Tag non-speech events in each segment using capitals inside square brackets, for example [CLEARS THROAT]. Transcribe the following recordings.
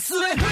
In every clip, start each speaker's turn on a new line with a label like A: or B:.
A: 明日へ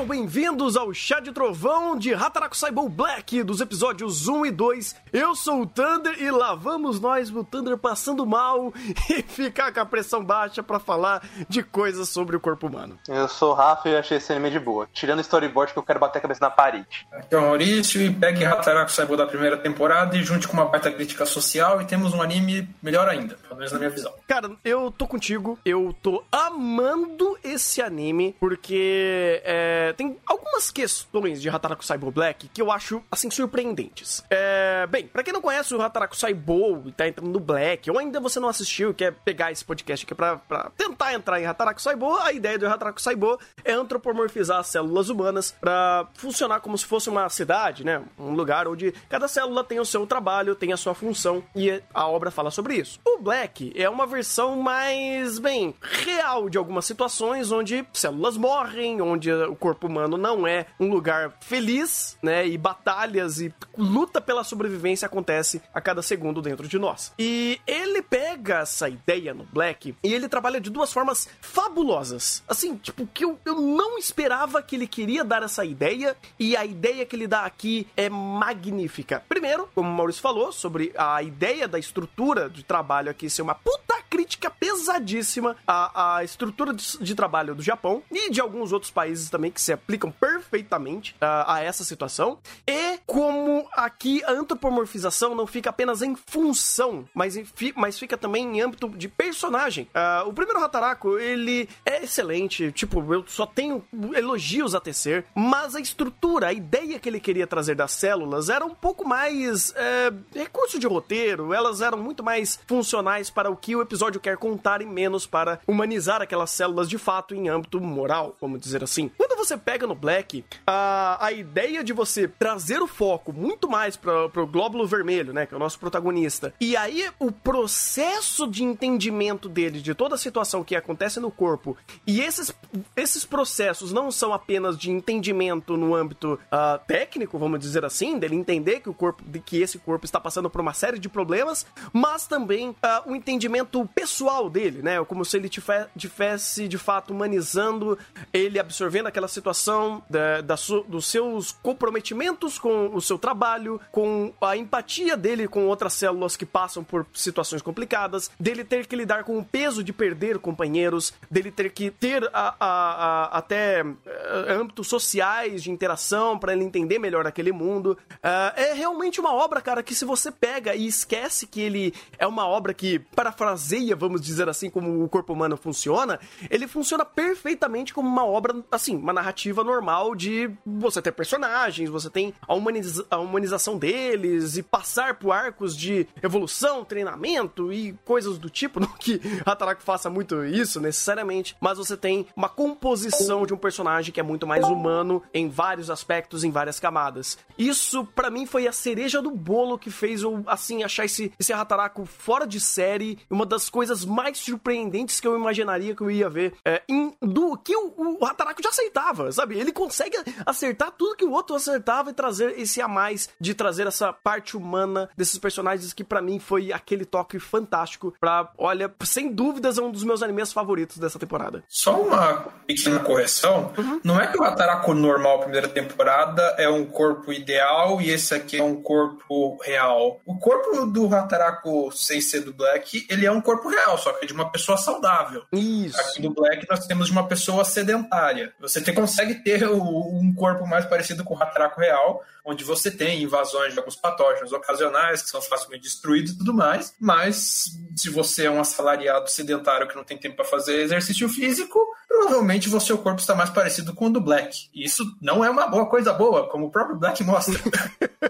B: Sejam bem-vindos ao Chá de Trovão de Hataraku Saibou Black, dos episódios 1 e 2. Eu sou o Thunder e lá vamos nós, o Thunder passando mal [LAUGHS] e ficar com a pressão baixa pra falar de coisas sobre o corpo humano.
C: Eu sou o Rafa e achei esse anime de boa. Tirando o storyboard que eu quero bater a cabeça na parede.
D: Aqui é o Maurício e pegue Hataraku Saibou da primeira temporada e junte com uma baita crítica social e temos um anime melhor ainda, pelo menos na minha visão.
B: Cara, eu tô contigo, eu tô amando esse anime porque é, tem algumas questões de Hataraku Saibou Black que eu acho, assim, surpreendentes. É, bem, pra quem não conhece o Hataraku Saibou e tá entrando no Black, ou ainda você não assistiu e quer pegar esse podcast aqui pra, pra tentar entrar em Hataraku Saibou, a ideia do Hataraku Saibou é antropomorfizar as células humanas pra funcionar como se fosse uma cidade, né? Um lugar onde cada célula tem o seu trabalho, tem a sua função e a obra fala sobre isso. O Black é uma versão mais, bem, real de algumas situações onde células morrem, onde o corpo humano não é um lugar feliz, né? E batalhas e luta pela sobrevivência acontece a cada segundo dentro de nós. E ele pega essa ideia no Black e ele trabalha de duas formas fabulosas. Assim, tipo, que eu, eu não esperava que ele queria dar essa ideia e a ideia que ele dá aqui é magnífica. Primeiro, como o Maurício falou, sobre a ideia da estrutura de trabalho aqui ser uma puta crítica pesadíssima à, à estrutura de, de trabalho do Japão e de alguns outros países também que se aplicam perfeitamente ah, a essa situação. E como aqui a antropomorfização não fica apenas em função, mas, em fi- mas fica também em âmbito de personagem. Ah, o primeiro Hataraku, ele é excelente, tipo, eu só tenho elogios a tecer, mas a estrutura, a ideia que ele queria trazer das células era um pouco mais é, recurso de roteiro, elas eram muito mais funcionais para o que o episódio quer contar e menos para humanizar aquelas células de fato em âmbito moral, vamos dizer assim. Quando você pega no Black, a, a ideia de você trazer o foco muito mais para o glóbulo vermelho, né, que é o nosso protagonista, e aí o processo de entendimento dele de toda a situação que acontece no corpo, e esses, esses processos não são apenas de entendimento no âmbito ah, técnico, vamos dizer assim, dele entender que o corpo, que esse corpo está passando por uma série de problemas, mas também ah, o entendimento pessoal dele, né, como se ele tivesse de fato humanizando ele, absorvendo aquela situação da, da su- dos seus comprometimentos com o seu trabalho, com a empatia dele com outras células que passam por situações complicadas, dele ter que lidar com o peso de perder companheiros, dele ter que ter a- a- a- até eh, âmbitos sociais de interação para ele entender melhor aquele mundo. Ah, é realmente uma obra, cara, que se você pega e esquece que ele é uma obra que parafraseia, vamos dizer assim, como o corpo humano funciona, ele funciona perfeitamente como uma obra, assim, uma narrativa normal de você ter personagens, você tem a, a humanização deles e passar por arcos de evolução, treinamento e coisas do tipo, [LAUGHS] não que Hataraku faça muito isso necessariamente, mas você tem uma composição de um personagem que é muito mais humano em vários aspectos, em várias camadas. Isso, pra mim, foi a cereja do bolo que fez eu, assim, achar esse, esse Hataraku fora de série, uma das coisas mais surpreendentes que eu imaginaria que eu ia ver é, em- do que o, o Hataraku já aceitava, sabe? Ele consegue acertar tudo que o outro acertava e trazer esse a mais de trazer essa parte humana desses personagens que pra mim foi aquele toque fantástico pra, olha, sem dúvidas é um dos meus animes favoritos dessa temporada.
D: Só uma pequena correção. Não é que o Hataraku normal, primeira temporada, é um corpo ideal e esse aqui é um corpo real. O corpo do Hataraku sem ser do Black, ele é um corpo real, só que é de uma pessoa saudável.
B: Isso.
D: Aqui no Black nós temos de uma pessoa sedentária. Você te- consegue ter um corpo mais parecido com o Hataraku real, onde você tem invasões de alguns patógenos ocasionais que são facilmente destruídos e tudo mais, mas se você é um assalariado sedentário que não tem tempo para fazer exercício físico, provavelmente o seu corpo está mais parecido com o do Black. E isso não é uma boa coisa boa, como o próprio Black mostra. [LAUGHS]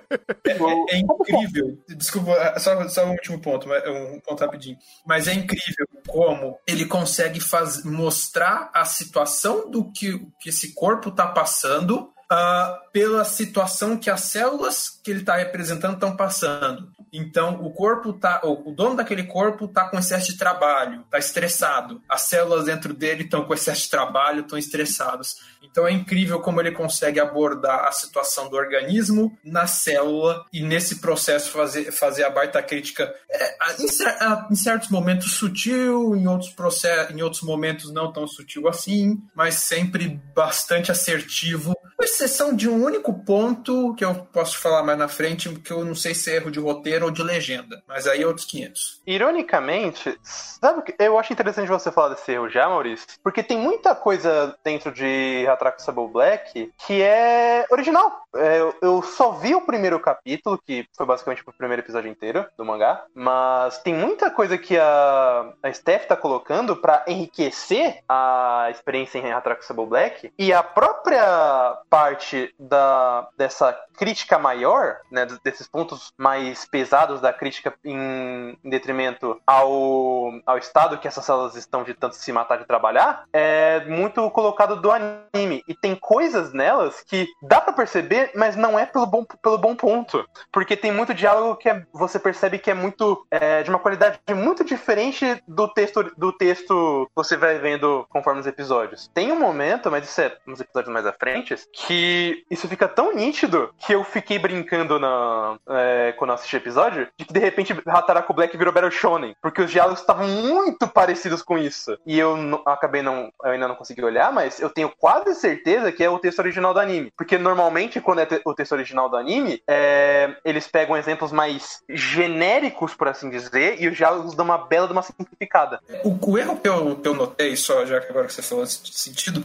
D: É, é- é incrível. Desculpa, só, só um último ponto, mas- um ponto rapidinho. Mas é incrível como ele consegue faz, mostrar a situação do que, que esse corpo está passando ah, pela situação que as células que ele está representando estão passando. Então, o corpo tá, o dono daquele corpo está com excesso de trabalho, está estressado. As células dentro dele estão com excesso de trabalho, estão estressados. Então é incrível como ele consegue abordar a situação do organismo na célula e nesse processo fazer, fazer a baita crítica é, em, certos momentos sutil, em outros processos, em outros momentos não tão sutil assim, mas sempre bastante assertivo exceção de um único ponto que eu posso falar mais na frente, que eu não sei se é erro de roteiro ou de legenda, mas aí é outros 500.
C: Ironicamente, sabe que eu acho interessante você falar desse erro já, Maurício, porque tem muita coisa dentro de Hatraku Sable Black que é original. É, eu só vi o primeiro capítulo, que foi basicamente o primeiro episódio inteiro do mangá, mas tem muita coisa que a, a Steph tá colocando para enriquecer a experiência em Hatraku Sable Black, e a própria parte da, dessa crítica maior, né, desses pontos mais pesados da crítica em, em, detrimento ao, ao estado que essas células estão de tanto se matar de trabalhar, é muito colocado do anime. E tem coisas nelas que dá para perceber, mas não é pelo bom, pelo bom ponto. Porque tem muito diálogo que é, você percebe que é muito é, de uma qualidade muito diferente do texto do texto que você vai vendo conforme os episódios. Tem um momento, mas isso é nos episódios mais à frente, que isso fica tão nítido que eu fiquei brincando na, é, quando eu assisti o episódio, de que de repente Hataraku Black virou Battle Shonen, porque os diálogos estavam muito parecidos com isso. E eu acabei não, eu ainda não consegui olhar, mas eu tenho quase certeza que é o texto original do anime. Porque normalmente, quando é o texto original do anime, é, eles pegam exemplos mais genéricos, por assim dizer, e os diálogos dão uma bela de uma simplificada.
D: O, o erro que eu, que eu notei, só já que agora que você falou nesse sentido,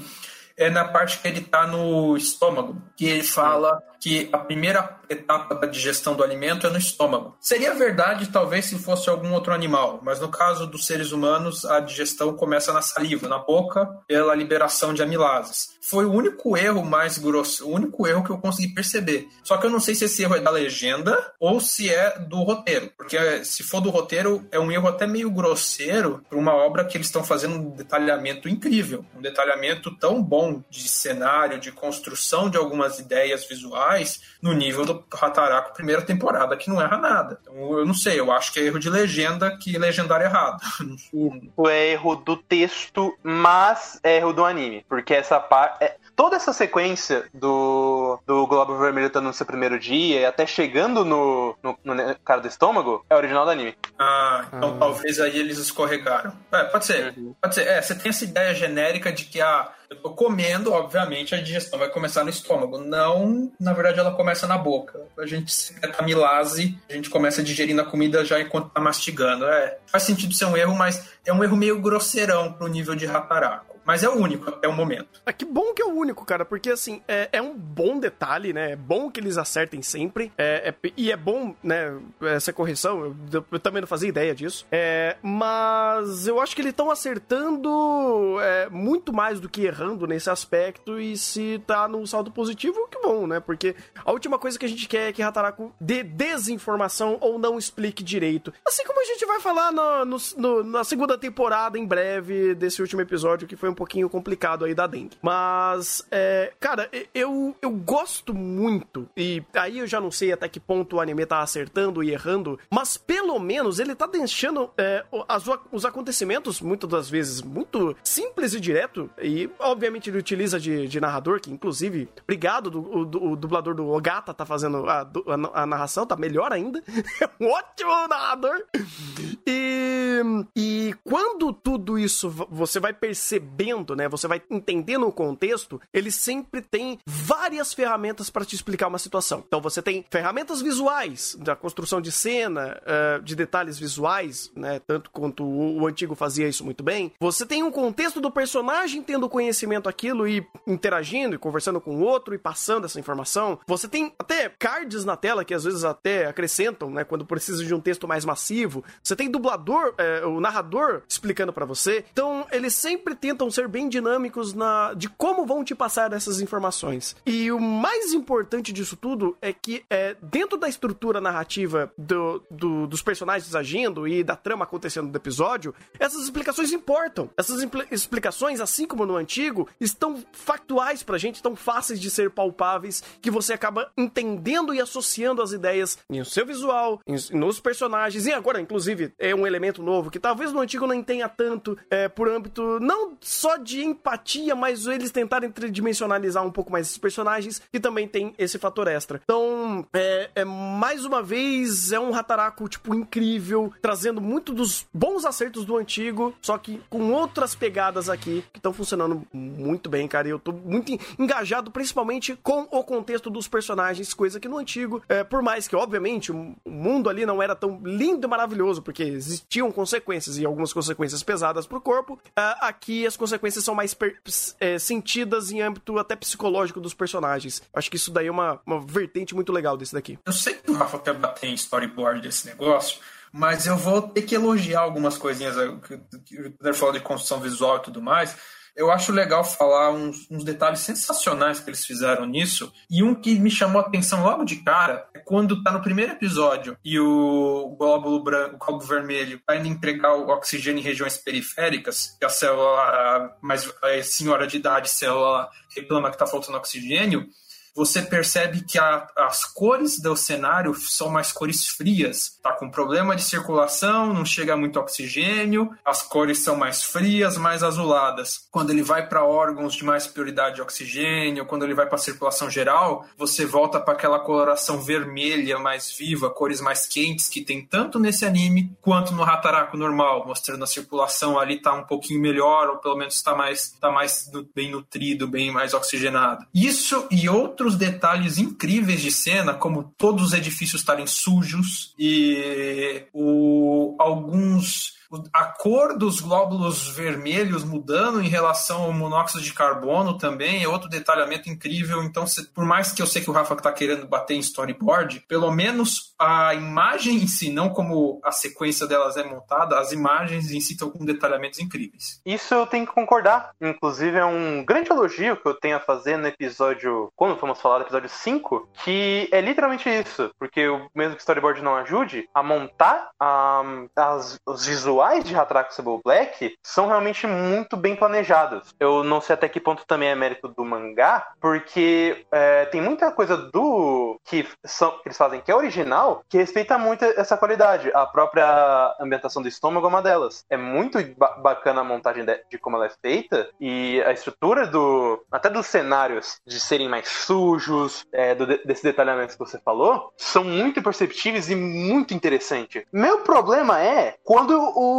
D: é na parte que ele está no estômago, que ele fala que a primeira etapa da digestão do alimento é no estômago. Seria verdade, talvez, se fosse algum outro animal, mas no caso dos seres humanos, a digestão começa na saliva, na boca, pela liberação de amilases. Foi o único erro mais grosso, o único erro que eu consegui perceber. Só que eu não sei se esse erro é da legenda ou se é do roteiro, porque se for do roteiro, é um erro até meio grosseiro para uma obra que eles estão fazendo um detalhamento incrível, um detalhamento tão bom de cenário, de construção de algumas ideias visuais no nível do Hataraku primeira temporada, que não erra nada. Então, eu não sei, eu acho que é erro de legenda que legendar errado. [LAUGHS]
C: O é erro do texto, mas é erro do anime. Porque essa parte. É, toda essa sequência do, do Globo Vermelho estando no seu primeiro dia e até chegando no, no, no cara do estômago é original do anime.
D: Ah, então ah. talvez aí eles escorregaram. É, pode ser. Uhum. Pode ser. É, você tem essa ideia genérica de que a. Ah, eu tô comendo, obviamente, a digestão vai começar no estômago. Não, na verdade, ela começa na boca. A gente secreta amilase, a gente começa digerindo a comida já enquanto tá mastigando. É, faz sentido ser um erro, mas é um erro meio grosseirão pro nível de Hataraku. Mas é o único até o momento.
B: Ah, que bom que é o único, cara, porque assim, é, é um bom detalhe, né? É bom que eles acertem sempre. É, é, e é bom, né? Essa correção, eu, eu, também não fazia ideia disso. É, mas eu acho que eles estão acertando é, muito mais do que errando nesse aspecto. E se tá num saldo positivo, que bom, né? Porque a última coisa que a gente quer é que Hataraku dê desinformação ou não explique direito. Assim como a gente vai falar no, no, no, na segunda temporada, em breve, desse último episódio, que foi um pouquinho complicado aí da dengue. Mas, é, cara, eu, eu gosto muito, e aí eu já não sei até que ponto o anime tá acertando e errando, mas pelo menos ele tá deixando é, as, os acontecimentos, muitas das vezes, muito simples e direto, e obviamente ele utiliza de, de narrador, que inclusive, obrigado, do, o, o dublador do Ogata tá fazendo a, a, a narração, tá melhor ainda. [LAUGHS] é um ótimo narrador. E, e quando tudo isso você vai perceber né? Você vai entendendo o contexto, ele sempre tem várias ferramentas para te explicar uma situação. Então você tem ferramentas visuais da construção de cena, uh, de detalhes visuais, né? Tanto quanto o, o, antigo fazia isso muito bem. Você tem um contexto do personagem tendo conhecimento aquilo e interagindo e conversando com o outro e passando essa informação. Você tem até cards na tela que às vezes até acrescentam, né? Quando precisa de um texto mais massivo. Você tem dublador, é, o narrador explicando para você. Então eles sempre tentam ser bem dinâmicos na de como vão te passar essas informações. E o mais importante disso tudo é que é, dentro da estrutura narrativa do, do, dos personagens agindo e da trama acontecendo no episódio, essas explicações importam. Essas explicações, assim como no antigo, antigo estão factuais pra gente, tão fáceis de ser palpáveis, que você acaba entendendo e associando as ideias no seu visual, em- nos personagens, e agora, inclusive, é um elemento novo que talvez no antigo não tenha tanto é, por âmbito não só de empatia, mas eles tentarem tridimensionalizar um pouco mais esses personagens, que também tem esse fator extra. Então, é, é mais uma vez, é um Hataraku, tipo, incrível, trazendo muito dos bons acertos do antigo, só que com outras pegadas aqui que estão funcionando muito bem, cara. E eu tô muito en- engajado, principalmente com o contexto dos personagens, coisa que no antigo, é, por mais que, obviamente, o mundo ali não era tão lindo e maravilhoso, porque existiam consequências e algumas consequências pesadas pro corpo, ah, aqui as consequências são mais é, sentidas em âmbito até psicológico dos personagens. Acho que isso daí é uma, uma vertente muito legal desse daqui.
D: Eu sei que o Rafa quer bater em storyboard desse negócio, mas eu vou ter que elogiar algumas coisinhas. eh, que- O falou de construção visual e tudo mais. Eu acho legal falar uns, uns detalhes sensacionais que eles fizeram nisso. E um que me chamou a atenção logo de cara é quando tá no primeiro episódio e o glóbulo branco, o glóbulo vermelho, tá indo entregar o oxigênio em regiões periféricas, que a célula mais a senhora de idade, célula reclama que tá faltando oxigênio você percebe que a- as cores do cenário são mais cores frias. Tá com problema de circulação, não chega muito oxigênio, as cores são mais frias, mais azuladas. Quando ele vai para órgãos de mais prioridade de oxigênio, quando ele vai para circulação geral, você volta para aquela coloração vermelha mais viva, cores mais quentes que tem tanto nesse anime quanto no Hataraku normal, mostrando a circulação ali tá um pouquinho melhor, ou pelo menos tá mais, tá mais bem nutrido, bem mais oxigenado. Isso e outros detalhes incríveis de cena, como todos os edifícios estarem sujos e o, alguns a cor dos glóbulos vermelhos mudando em relação ao monóxido de carbono também é outro detalhamento incrível. Então, se- por mais que eu sei que o Rafa está querendo bater em storyboard, pelo menos a imagem em si, não como a sequência delas é montada, as imagens em si estão com detalhamentos incríveis.
C: Isso eu tenho que concordar. Inclusive, é um grande elogio que eu tenho a fazer no episódio. Quando fomos falar do episódio 5, que é literalmente isso. Porque mesmo que storyboard não ajude, a montar as- os visuais de Hatraku Sable Black são realmente muito bem planejados. Eu não sei até que ponto também é mérito do mangá, porque é, tem muita coisa do que, são, eles fazem que é original, que respeita muito essa qualidade. A própria ambientação do estômago é uma delas. É muito ba- bacana a montagem de, de como ela é feita e a estrutura do. até dos cenários de serem mais sujos, é, do, desses detalhamentos que você falou, são muito perceptíveis e muito interessantes. Meu problema é quando o.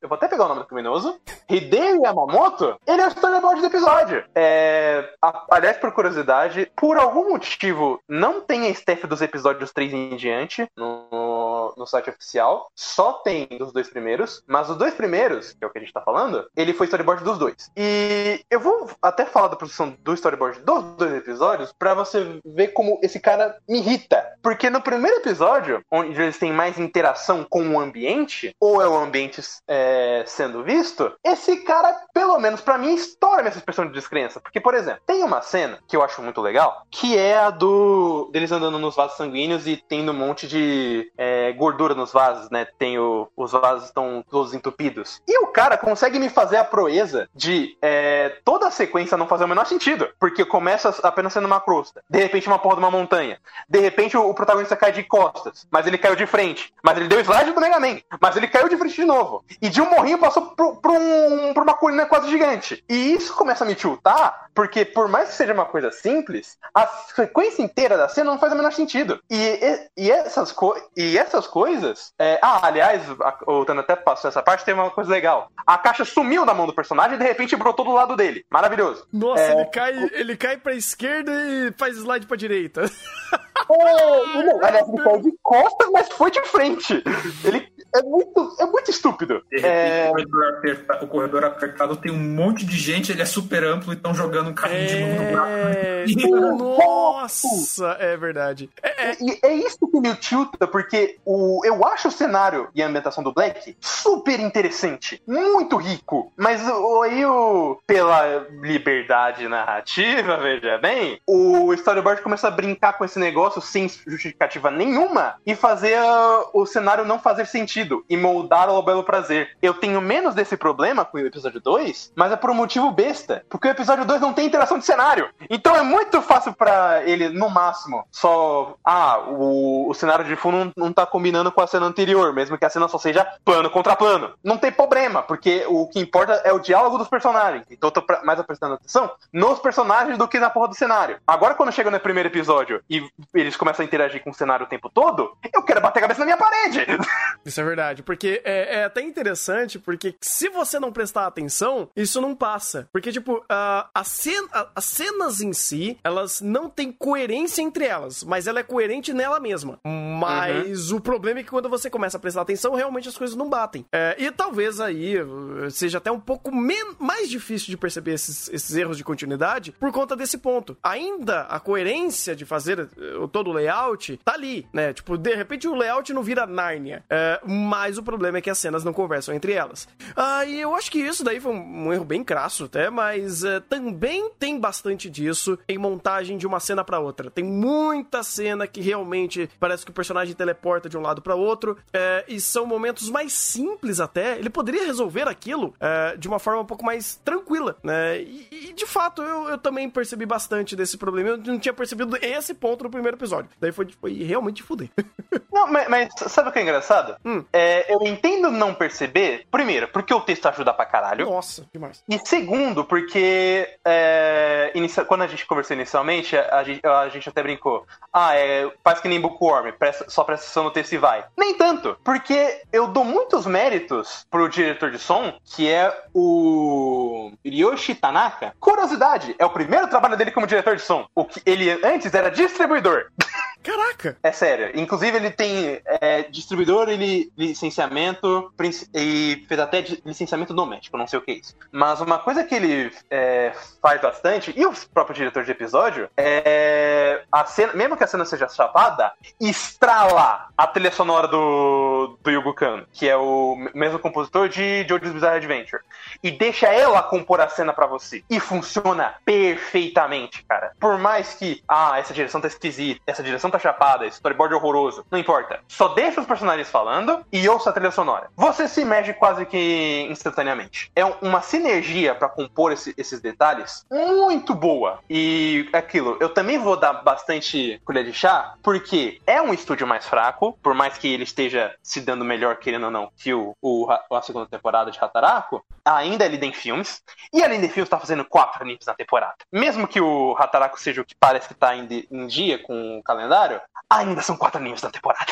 C: Eu vou até pegar o nome do criminoso. Hideo Yamamoto, ele é o storyboard do episódio. É, aliás, por curiosidade, por algum motivo, não tem a staff dos episódios 3 em diante no, no site oficial. Só tem dos dois primeiros. Mas os dois primeiros, que é o que a gente tá falando, ele foi storyboard dos dois. E eu vou até falar da produção do storyboard dos dois episódios pra você ver como esse cara me irrita. Porque no primeiro episódio, onde eles têm mais interação com o ambiente, ou é o ambiente é, sendo visto, esse cara, pelo menos pra mim, estoura minha expressão de descrença. Porque, por exemplo, tem uma cena que eu acho muito legal, que é a do deles andando nos vasos sanguíneos e tendo um monte de é, gordura nos vasos, né? Tem o, os vasos estão todos entupidos. E o cara consegue me fazer a proeza de é, toda a sequência não fazer o menor sentido. Porque começa apenas sendo uma crosta. De repente, uma porra de uma montanha. De repente, o, o protagonista cai de costas. Mas ele caiu de frente. Mas ele deu slide do Mega Man. Mas ele caiu de frente de novo. E de um morrinho passou por, por um, uma colina quase gigante. E isso começa a me tiltar, porque por mais que seja uma coisa simples, a sequência inteira da cena não faz o menor sentido. E, e, e essas, co e essas coisas. é, ah, aliás, a, o Tano até passou essa parte, tem uma coisa legal. A caixa sumiu da mão do personagem e de repente brotou do lado dele. Maravilhoso.
B: Nossa,
C: É.
B: ele, cai, ele cai pra esquerda e faz slide pra direita. [LAUGHS]
C: É, não, aliás, ele caiu de costas, mas foi de frente. Ele é muito, é muito estúpido.
D: De repente,
C: É,
D: o, corredor aperta- o corredor apertado tem um monte de gente, ele é super amplo e estão jogando um carrinho de novo no buraco. [LAUGHS]
B: É... Nossa, é verdade. É, é,
C: E é isso que me tilta, porque o, eu acho o cenário e a ambientação do Black super interessante, muito rico. Mas o, aí, o, pela liberdade narrativa, veja bem, o storyboard começa a brincar com esse negócio sem justificativa nenhuma e fazer ah, o cenário não fazer sentido. Sentido e moldaram ao belo prazer. Eu tenho menos desse problema com o episódio 2, mas é por um motivo besta. Porque o episódio 2 não tem interação de cenário. Então é muito fácil pra ele, no máximo, só. Ah, o, o cenário de fundo não, não tá combinando com a cena anterior, mesmo que a cena só seja plano contra plano. Não tem problema, porque o que importa é o diálogo dos personagens. Então eu tô pra- mais prestando atenção nos personagens do que na porra do cenário. Agora, quando chega no primeiro episódio e eles começam a interagir com o cenário o tempo todo, eu quero bater a cabeça na minha parede.
B: Isso é verdade, porque é, é até interessante, porque se você não prestar atenção, isso não passa. Porque, tipo, a, a cena, a- as cenas em si, elas não têm coerência entre elas, mas ela é coerente nela mesma. Mas o problema é que quando você começa a prestar atenção, realmente as coisas não batem. É, e talvez aí uh, seja até um pouco mais difícil de perceber esses, esses erros de continuidade por conta desse ponto. Ainda a coerência de fazer uh, todo o layout tá ali, né? Tipo, de repente o layout não vira Nárnia. É, mas o problema é que as cenas não conversam entre elas. Ah, e eu acho que isso daí foi um, um erro bem crasso até, mas é, também tem bastante disso em montagem de uma cena pra outra. Tem muita cena que realmente parece que o personagem teleporta de um lado pra outro, é, e são momentos mais simples até. Ele poderia resolver aquilo é, de uma forma um pouco mais tranquila, né? E, e, de fato, eu, eu também percebi bastante desse problema. Eu não tinha percebido esse ponto no primeiro episódio. Daí foi, foi realmente fuder. [LAUGHS]
C: Não, mas, mas sabe o que é engraçado?
B: Hum.
C: É, eu entendo não perceber, primeiro, porque o texto ajuda pra caralho.
B: Nossa, demais.
C: E segundo, porque é, inicia- quando a gente conversou inicialmente, a, a gente, a gente até brincou. Ah, é, faz que nem Bookworm, presta, só presta atenção no texto e vai. Nem tanto, porque eu dou muitos méritos pro diretor de som, que é o Ryoshi Tanaka. Curiosidade, é o primeiro trabalho dele como diretor de som. O que ele antes era distribuidor. [LAUGHS]
B: Caraca!
C: É sério. Inclusive, ele tem é, distribuidor e li- licenciamento e fez até licenciamento doméstico, não sei o que é isso. Mas uma coisa que ele é, faz bastante, e o próprio diretor de episódio, é a cena, mesmo que a cena seja chapada, estrala a trilha sonora do, do Yugo Kan, que é o mesmo compositor de Jojo's Bizarre Adventure. E deixa ela compor a cena pra você. E funciona perfeitamente, cara. Por mais que, ah, essa direção tá esquisita, essa direção tá chapada, storyboard é horroroso. Não importa. Só deixa os personagens falando e ouça a trilha sonora. Você se mexe quase que instantaneamente. É um- uma sinergia pra compor esse- esses detalhes muito boa. E aquilo, eu também vou dar bastante colher de chá, porque é um estúdio mais fraco, por mais que ele esteja se dando melhor, querendo ou não, que o, o- a segunda temporada de Hataraku, ainda é líder em filmes, e a Líder em Filmes tá fazendo quatro animes na temporada. Mesmo que o Hataraku seja o que parece que tá em, em dia com o calendário, ainda são quatro animes na temporada.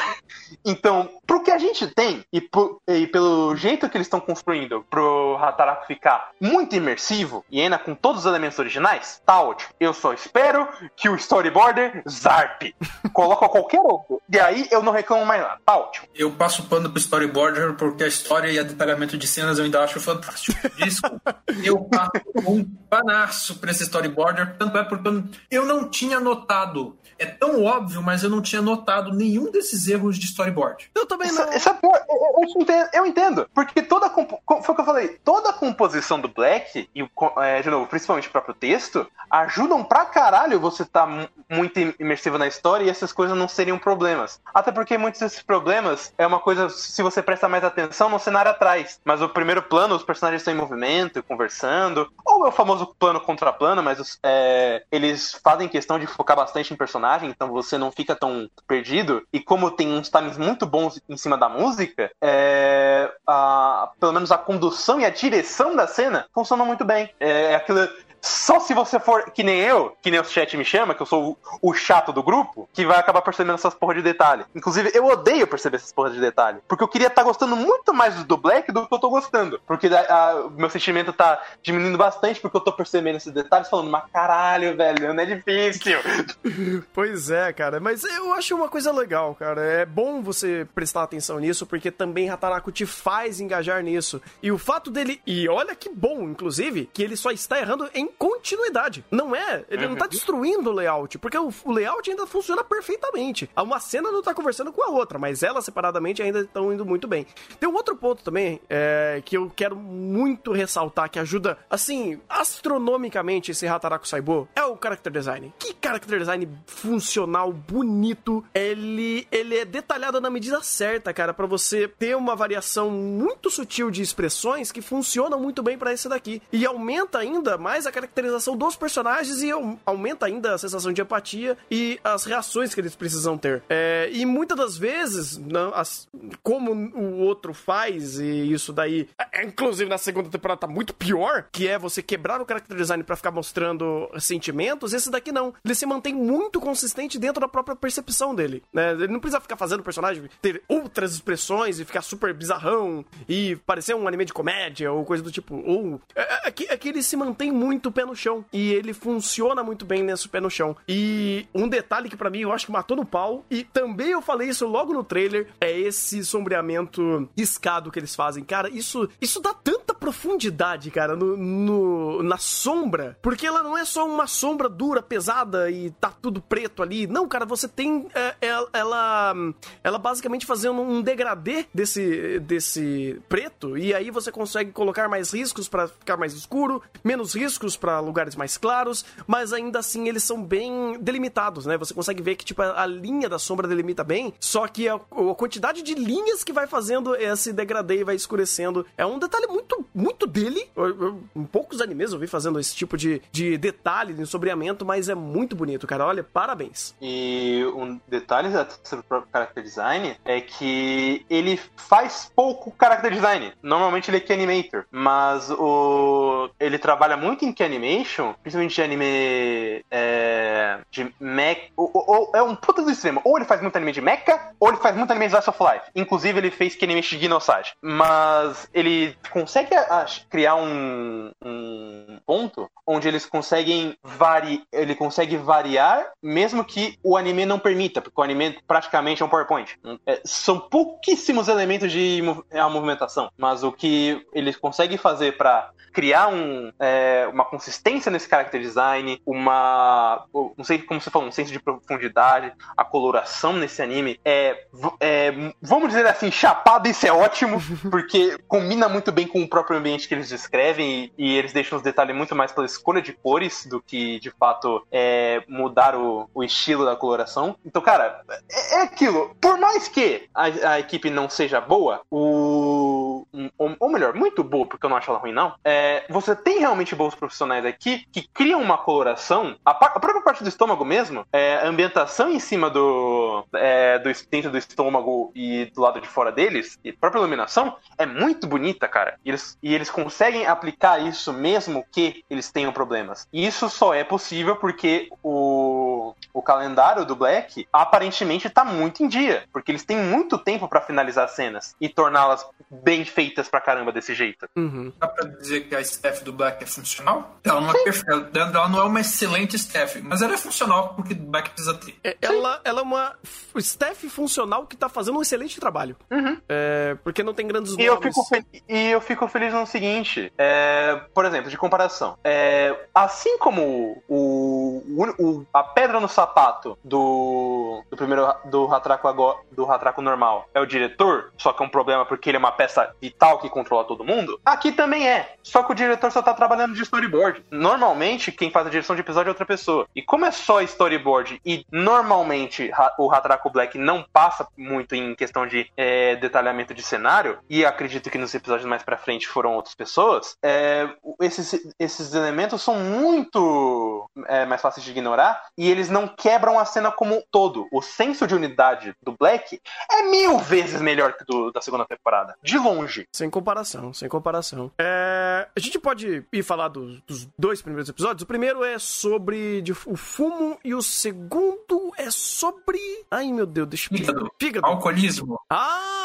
C: Então, pro que a gente tem, e, pro- e pelo jeito que eles estão construindo pro Hataraku ficar muito imersivo, e ainda com todos os elementos originais, tá ótimo. Eu só espero que o storyboarder zarpe. [LAUGHS] Coloca qualquer outro. E aí eu não reclamo mais nada. Tá ótimo.
D: Eu passo pano pro storyboarder porque a história e a detalhamento de cenas eu ainda acho fantástico. Desculpa. [LAUGHS] eu passo um panaço pra esse storyboarder, tanto é porque eu não tinha notado. É tão óbvio, mas eu não tinha notado nenhum desses erros de storyboard.
B: Eu também
C: Essa,
B: não.
C: essa porra, eu, eu- eu entendo, eu entendo. Porque toda foi o que eu falei, toda a composição do Black, e é, de novo, principalmente o próprio texto, ajudam pra caralho você tá mu- muito im- imersivo na história e essas coisas não seriam problemas. Até porque muitos desses problemas é uma coisa, se você presta mais atenção no cenário atrás. Mas o primeiro plano, os personagens estão em movimento, conversando. Ou é o famoso plano contra plano, mas os- é, eles fazem questão de focar bastante em personagem, então você não fica tão perdido. E como tem uns times muito bons em cima da música, é, a- pelo menos a condução e a direção da cena funcionam muito bem. É aquilo. Só se você for que nem eu, que nem o chat me chama, que eu sou o, o chato do grupo, que vai acabar percebendo essas porra de detalhe. Inclusive, eu odeio perceber essas porra de detalhe. Porque eu queria estar gostando muito mais do Black do que eu tô gostando. Porque a- a- meu sentimento tá diminuindo bastante porque eu tô percebendo esses detalhes falando, mas caralho, velho, não é difícil. [LAUGHS]
B: Pois é, cara, mas eu acho uma coisa legal, cara. É bom você prestar atenção nisso, porque também Hataraku te faz engajar nisso. E o fato dele. E olha que bom, inclusive, que ele só está errando em continuidade. Não é, ele não tá destruindo o layout, porque o, o layout ainda funciona perfeitamente. Uma cena não tá conversando com a outra, mas elas separadamente ainda estão indo muito bem. Tem um outro ponto também é, que eu quero muito ressaltar, que ajuda, assim, astronomicamente esse Hataraku Saibo, é o character design. Que character design funcional, bonito. Ele, ele é detalhado na medida certa, cara, para você ter uma variação muito sutil de expressões que funcionam muito bem para esse daqui. E aumenta ainda mais a caracterização dos personagens e aumenta ainda a sensação de empatia e as reações que eles precisam ter. É, e muitas das vezes, não, as, como o outro faz, e isso daí, é, inclusive na segunda temporada tá muito pior, que é você quebrar o character design para ficar mostrando sentimentos, esse daqui não. Ele se mantém muito consistente dentro da própria percepção dele. Né? Ele não precisa ficar fazendo o personagem ter outras expressões e ficar super bizarrão e parecer um anime de comédia ou coisa do tipo. Ou. É, é, é que ele se mantém muito pé no chão. E ele funciona muito bem nesse pé no chão. E um detalhe que para mim eu acho que matou no pau, e também eu falei isso logo no trailer, é esse sombreamento escado que eles fazem. Cara, isso, isso dá tanta profundidade, cara, no, no, na sombra. Porque ela não é só uma sombra dura, pesada e tá tudo preto ali. Não, cara, você tem é, ela, ela basicamente fazendo um degradê desse, desse preto. E aí você consegue colocar mais riscos para ficar mais escuro, menos riscos para lugares mais claros. Mas ainda assim eles são bem delimitados, né? Você consegue ver que tipo, a, a linha da sombra delimita bem. Só que a, a quantidade de linhas que vai fazendo esse degradê e vai escurecendo é um detalhe muito, muito dele. Eu, eu, em poucos animes eu vi fazendo esse tipo de, de detalhe, de sombreamento, mas é muito bonito, cara. Olha, parabéns.
C: E um detalhe sobre o próprio character design é que ele faz pouco character design. Normalmente ele é key animator, mas o ele trabalha muito em key animation, principalmente de anime é, de mech, ou, ou, é um puta do extremo. Ou ele faz muito anime de mecha, ou ele faz muito anime de Slice of Life. Inclusive ele fez key animation de Genosage. Mas ele consegue a, criar um, um ponto onde eles conseguem vari, ele consegue variar mesmo que o anime não permita, porque o anime praticamente é um PowerPoint. É, são pouquíssimos elementos de a movimentação, mas o que eles conseguem fazer para criar um, é, uma consistência nesse character design, uma. Não sei como você falou, um senso de profundidade, a coloração nesse anime é, é vamos dizer assim, chapado, isso é ótimo, [LAUGHS] porque combina muito bem com o próprio ambiente que eles descrevem e, e eles deixam os detalhes muito mais pela escolha de cores do que de fato é, mudar o, o estilo da coloração. Então, cara, é, é aquilo. Por mais que a, a, equipe não seja boa, o. Ou, melhor, muito boa, porque eu não acho ela ruim, não. É, você tem realmente bons profissionais aqui que criam uma coloração. A, a própria parte do estômago mesmo, é, a ambientação em cima do, é, do. dentro do estômago e do lado de fora deles, e a própria iluminação, é muito bonita, cara. E eles, e eles conseguem aplicar isso mesmo que eles tenham problemas. E isso só é possível porque o, o calendário do Black aparentemente tá muito em dia, porque eles têm muito tempo para finalizar as cenas e torná-las bem feitas pra caramba desse jeito.
D: Uhum. Dá pra dizer que a staff do Black é funcional? Ela não é perfeita, ela não é uma excelente staff, mas ela é funcional porque o Black precisa ter.
B: É, ela, ela é uma staff funcional que tá fazendo um excelente trabalho.
C: Uhum.
B: É, porque não tem grandes
C: e eu fico E eu fico feliz no seguinte, é, por exemplo, de comparação. É, assim como o, o, a pedra no sapato do, do primeiro do Ratraco agora, do Ratraco normal é o diretor, só que é um problema porque ele é uma peça vital que controla todo mundo. Aqui também é, só que o diretor só tá trabalhando de storyboard. Normalmente quem faz a direção de episódio é outra pessoa. E como é só storyboard e normalmente o Ratraco Black não passa muito em questão de é, detalhamento de cenário e acredito que nos episódios mais para frente foram outras pessoas, é, esses, esses elementos são muito é, mais fáceis de ignorar e eles não quebram a cena como um todo. O senso de unidade do Black é mil vezes melhor que do da segunda temporada. De longe.
B: Sem comparação, sem comparação. É, a gente pode ir falar dos, dos dois primeiros episódios. O primeiro é sobre de, o fumo e o segundo é sobre. Ai, meu Deus, deixa eu.
D: Fígado. Fígado. Alcoolismo.
B: Ah!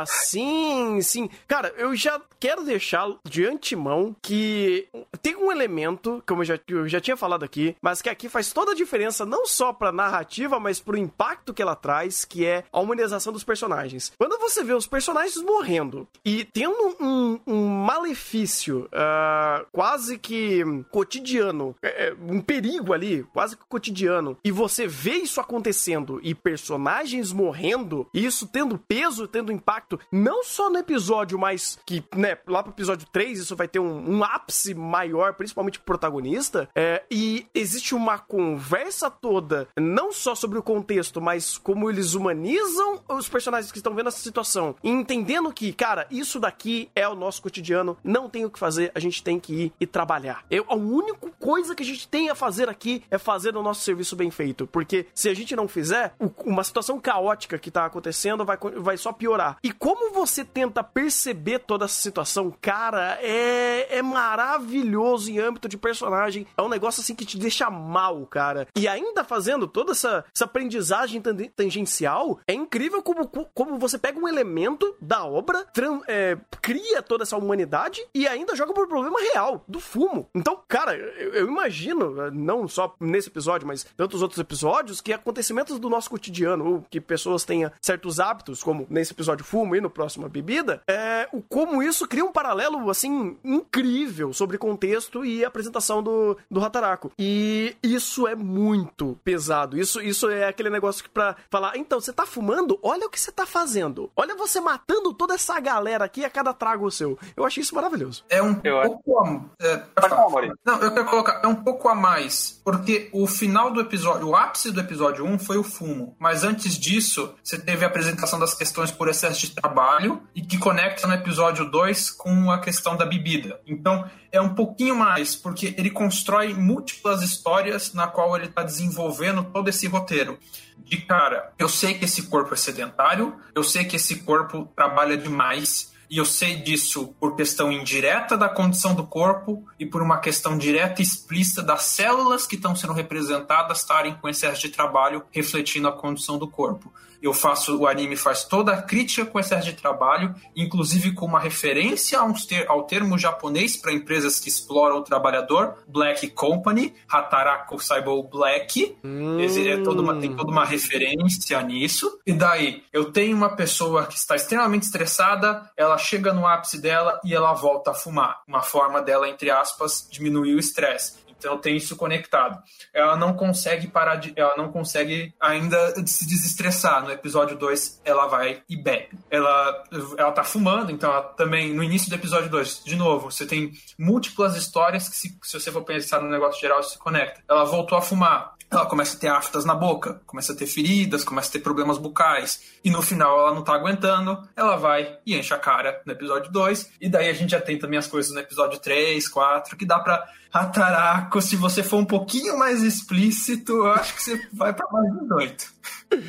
B: Ah, sim, sim. Cara, eu já quero deixar de antemão que tem um elemento, como eu já, eu já tinha falado aqui, mas que aqui faz toda a diferença, não só pra narrativa, mas pro impacto que ela traz, que é a humanização dos personagens. Quando você vê os personagens morrendo e tendo um, um malefício uh, quase que cotidiano, é, é, um perigo ali, quase que cotidiano, e você vê isso acontecendo e personagens morrendo, e isso tendo peso, tendo impacto, não só no episódio, mas que, né, lá pro episódio 3 isso vai ter um, um ápice maior, principalmente pro protagonista, é, e existe uma conversa toda, não só sobre o contexto, mas como eles humanizam os personagens que estão vendo essa situação, entendendo que, cara, isso daqui é o nosso cotidiano, não tem o que fazer, a gente tem que ir e trabalhar. Eu, a única coisa que a gente tem a fazer aqui é fazer o nosso serviço bem feito, porque se a gente não fizer, uma situação caótica que tá acontecendo vai, vai só piorar. E como você tenta perceber toda essa situação, cara, é, é maravilhoso em âmbito de personagem. É um negócio assim que te deixa mal, cara. E ainda fazendo toda essa, essa aprendizagem tangencial, é incrível como, como você pega um elemento da obra, é, cria toda essa humanidade e ainda joga por problema real do fumo. Então, cara, eu, eu imagino, não só nesse episódio, mas tantos outros episódios, que acontecimentos do nosso cotidiano, ou que pessoas tenham certos hábitos, como nesse episódio fumo e no próximo a bebida, é, o como isso cria um paralelo, assim, incrível sobre contexto e apresentação do, do Hataraku. E isso é muito pesado. Isso, isso é aquele negócio que pra falar, então, você tá fumando? Olha o que você tá fazendo. Olha você matando toda essa galera aqui a cada trago seu. Eu achei isso maravilhoso.
D: É um
C: Eu
D: pouco a, é,
C: falar.
D: Não, eu quero colocar, é um pouco a mais, porque o final do episódio, o ápice do episódio 1 foi o fumo, mas antes disso, você teve a apresentação das questões por excesso de trabalho e que conecta no episódio 2 com a questão da bebida. Então, é um pouquinho mais, porque ele constrói múltiplas histórias na qual ele está desenvolvendo todo esse roteiro. De cara, eu sei que esse corpo é sedentário, eu sei que esse corpo trabalha demais, e eu sei disso por questão indireta da condição do corpo e por uma questão direta e explícita das células que estão sendo representadas estarem com excesso de trabalho refletindo a condição do corpo. Eu faço, o anime faz toda a crítica com excesso de trabalho, inclusive com uma referência ao termo japonês para empresas que exploram o trabalhador, Black Company, Hataraku Saibou Black. Esse é toda uma, tem toda uma referência nisso. E daí, eu tenho uma pessoa que está extremamente estressada, ela chega no ápice dela e ela volta a fumar. Uma forma dela, entre aspas, diminuir o estresse. Então tem isso conectado. Ela não consegue parar de. Ela não consegue ainda se desestressar. No episódio 2, ela vai e bebe. Ela, ela tá fumando, então ela também, no início do episódio 2, de novo, você tem múltiplas histórias que, se, se você for pensar no negócio geral, se conecta. Ela voltou a fumar. Ela começa a ter aftas na boca, começa a ter feridas, começa a ter problemas bucais. E no final ela não tá aguentando, ela vai e enche a cara no episódio 2. E daí a gente já tem também as coisas no episódio 3, 4, que dá pra Ataraco, se você for um pouquinho mais explícito, eu acho que você vai pra mais de 18. [LAUGHS]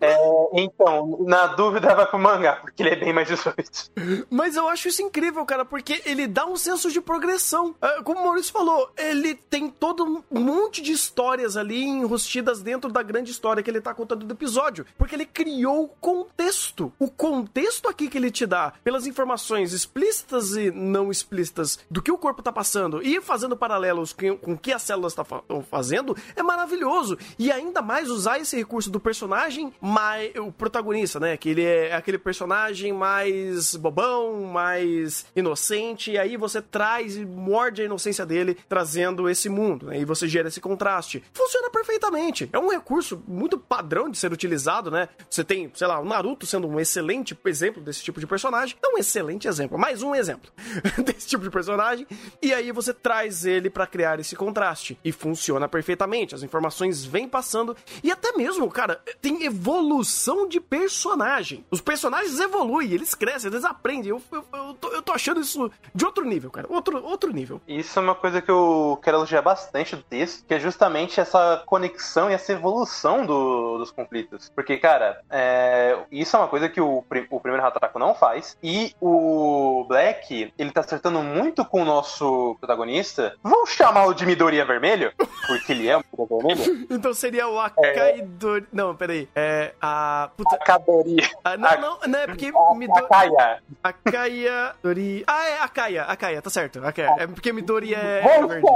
C: É, então, na dúvida vai pro mangá, porque ele é bem mais 18.
B: Mas eu acho isso incrível, cara, porque ele dá um senso de progressão. Ah, Como o Maurício falou, ele tem todo um monte de histórias ali enrustidas dentro da grande história que ele tá contando do episódio. Porque ele criou o contexto. O contexto aqui que ele te dá, pelas informações explícitas e não explícitas do que o corpo tá passando e fazendo paralelos com, o que as células estão fazendo, é maravilhoso. E ainda mais usar esse recurso do personagem mais. o protagonista, né? Que ele é aquele personagem mais bobão, mais inocente, e aí você traz e morde a inocência dele, trazendo esse mundo, né? E você gera esse contraste. Funciona perfeitamente. É um recurso muito padrão de ser utilizado, né? Você tem, sei lá, o Naruto sendo um excelente exemplo desse tipo de personagem. Não um excelente exemplo, mais um exemplo [LAUGHS] desse tipo de personagem. E aí você traz ele pra criar esse contraste. E funciona perfeitamente. As informações vêm passando. E até mesmo, cara, tem evolução de personagem. Os personagens evoluem, eles crescem, eles aprendem. Eu, eu, eu, tô, eu tô achando isso de outro nível, cara. Outro, outro nível.
C: Isso é uma coisa que eu quero elogiar bastante do texto, que é justamente essa conexão e essa evolução do- dos conflitos. Porque, cara, é, isso é uma coisa que o, o primeiro Hataraku não faz. E o Black, ele tá acertando muito com o nosso protagonista Vamos chamá-lo de Midoriya Vermelho? Porque ele é um Midoriya Vermelho? [LAUGHS]
B: Então seria o Akaidori. Não, peraí. É a. Puta.
C: Akadori.
B: Ah, não, não, não, é porque Midori.
C: Akaya.
B: Akaya. Dori. Ah, é Akaya, Akaya, tá certo. Akaya. É porque Midori é
C: Vamos
B: verde.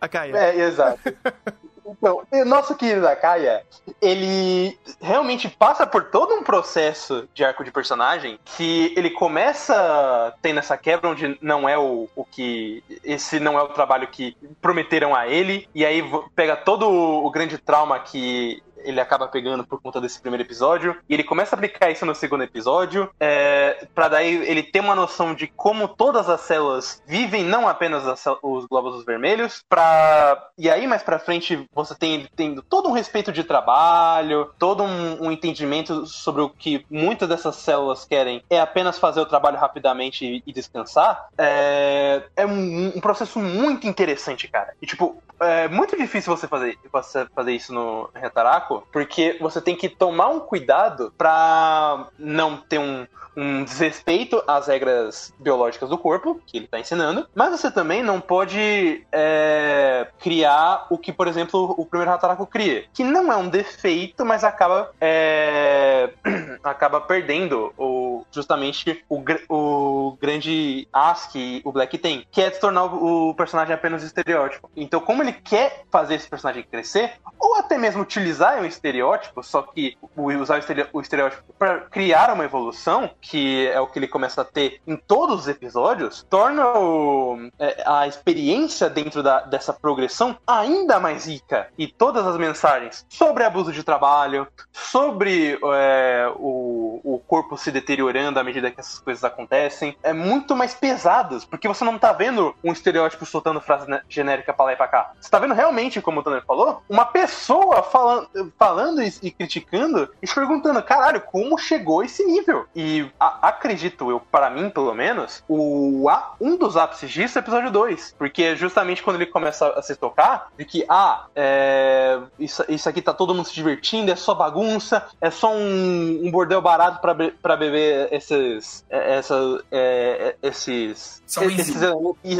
C: chamar. É, exato. [LAUGHS] Então, nosso querido Akaya, ele realmente passa por todo um processo de arco de personagem que ele começa tendo essa quebra onde não é o, o que. Esse não é o trabalho que prometeram a ele, e aí pega todo o grande trauma que ele acaba pegando por conta desse primeiro episódio, e ele começa a aplicar isso no segundo episódio, é, para daí ele ter uma noção de como todas as células vivem, não apenas as os glóbulos vermelhos, pra... e aí mais pra frente você tem ele tendo todo um respeito de trabalho, todo um, um entendimento sobre o que muitas dessas células querem é apenas fazer o trabalho rapidamente e, e descansar, é, é um, um processo muito interessante, cara. E tipo, é muito difícil você fazer, você fazer isso no Retaraco, porque você tem que tomar um cuidado pra não ter um, um desrespeito às regras biológicas do corpo, que ele tá ensinando, mas você também não pode é, criar o que, por exemplo, o primeiro Hataraku cria, que não é um defeito, mas acaba é, [CLEARS THROAT] acaba perdendo o, justamente o, o grande as que o Black tem, que é de tornar o personagem apenas estereótipo. Então, como ele quer fazer esse personagem crescer, ou até mesmo utilizar um estereótipo, só que usar o estereótipo para criar uma evolução, que é o que ele começa a ter em todos os episódios, torna o- é, a experiência dentro da- dessa progressão ainda mais rica. E todas as mensagens sobre abuso de trabalho, sobre é, o, o corpo se deteriorando à medida que essas coisas acontecem, é muito mais pesadas, porque você não tá vendo um estereótipo soltando frase né, genérica pra lá e pra cá. Você tá vendo realmente, como o Tanner falou, uma pessoa falando, falando e, e criticando e se perguntando, caralho, como chegou esse nível? E a- acredito eu, para mim pelo menos, o, a- um dos ápices disso é o episódio 2, porque é justamente quando ele começa a se tocar de que, ah, é, isso, isso aqui tá todo mundo se divertindo, é só bagunça, é só um, um bordel barato pra, be- beber esses, é, essa, é, é, esses,
D: São
C: esses,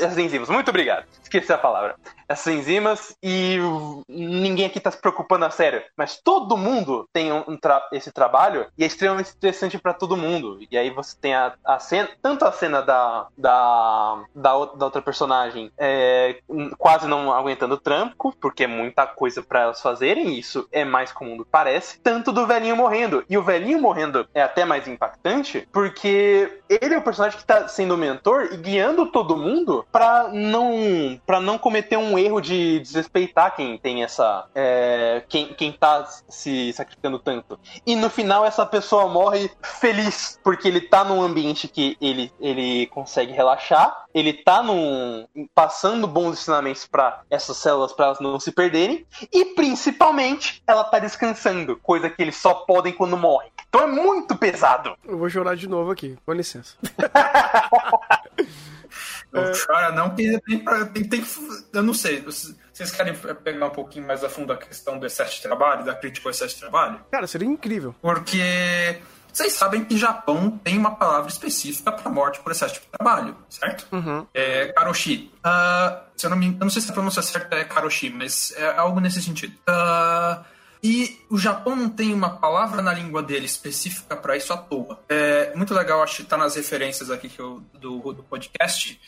C: essas enzimas. Muito obrigado. Esqueci a palavra. Essas enzimas e ninguém aqui tá se preocupando a sério. Mas todo mundo tem um, tra- esse trabalho e é extremamente interessante pra todo mundo. E aí você tem a, a cena, tanto a cena da, da, da, da outra personagem é, quase não aguentando o tranco, porque é muita coisa pra elas fazerem, isso é mais comum do que parece, tanto do velhinho morrendo. E o velhinho morrendo é até mais impactante, porque ele é o personagem que tá sendo o mentor e guiando todo mundo pra não para não cometer um erro de desrespeitar quem tem essa é, quem, quem tá se sacrificando tanto. E no final essa pessoa morre feliz, porque ele tá num ambiente que ele, ele consegue relaxar, ele tá num passando bons ensinamentos pra essas células para elas não se perderem e principalmente ela tá descansando, coisa que eles só podem quando morrem. Então é muito pesado.
B: Eu vou chorar de novo aqui, com licença. [LAUGHS]
D: Não chora não, que tem, tem, tem que. Eu não sei. Vocês querem pegar um pouquinho mais a fundo a questão do excesso de trabalho, da crítica ao excesso de trabalho?
B: Cara, seria incrível.
D: Porque vocês sabem que Japão tem uma palavra específica para morte por excesso de trabalho, certo?
B: Uhum.
D: É karoshi. Ah, se eu, não me, eu não sei se a pronúncia certa é karoshi, mas é algo nesse sentido. Ah, e o Japão não tem uma palavra na língua dele específica para isso à toa. É muito legal, acho que tá nas referências aqui que eu, do, do podcast.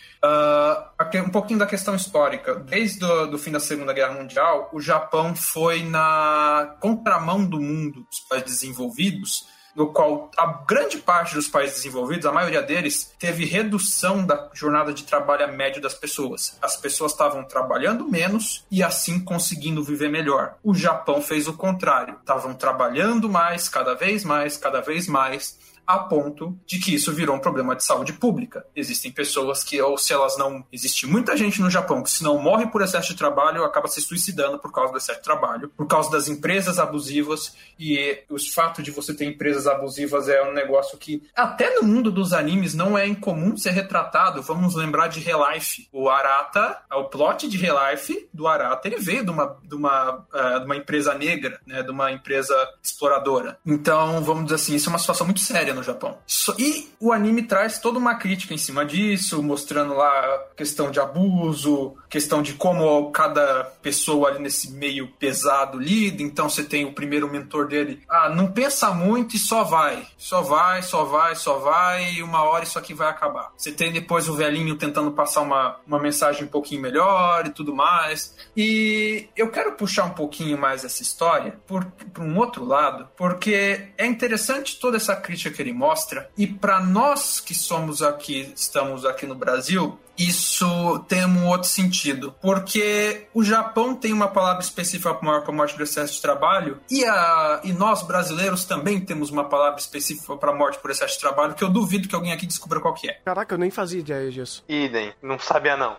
D: Aqui, um pouquinho da questão histórica. Desde o fim da Segunda Guerra Mundial, o Japão foi na contramão do mundo dos países desenvolvidos no qual a grande parte dos países desenvolvidos, a maioria deles, teve redução da jornada de trabalho médio das pessoas. As pessoas estavam trabalhando menos e assim conseguindo viver melhor. O Japão fez o contrário. Estavam trabalhando mais, cada vez mais, cada vez mais, a ponto de que isso virou um problema de saúde pública. Existem pessoas que, ou se elas não. Existe muita gente no Japão que, se não morre por excesso de trabalho, acaba se suicidando por causa do excesso de trabalho, por causa das empresas abusivas. E o fato de você ter empresas abusivas é um negócio que, até no mundo dos animes, não é incomum ser retratado. Vamos lembrar de Relife. O Arata, o plot de Relife do Arata, ele veio de uma, de uma, uh, de uma empresa negra, né, de uma empresa exploradora. Então, vamos dizer assim, isso é uma situação muito séria no Japão. E o anime traz toda uma crítica em cima disso, mostrando lá questão de abuso, questão de como cada pessoa ali nesse meio pesado lida. Então você tem o primeiro mentor dele, ah, não pensa muito e só vai. Só vai, só vai, só vai, e uma hora isso aqui vai acabar. Você tem depois o velhinho tentando passar uma, uma mensagem um pouquinho melhor e tudo mais. E eu quero puxar um pouquinho mais essa história por, por um outro lado, porque é interessante toda essa crítica que ele mostra, e para nós que somos aqui, estamos aqui no Brasil, isso tem um outro sentido, porque o Japão tem uma palavra específica para a morte por excesso de trabalho e, a, e nós brasileiros também temos uma palavra específica para morte por excesso de trabalho que eu duvido que alguém aqui descubra qual que é.
B: Caraca, eu nem fazia ideia disso.
C: Idem, não sabia não.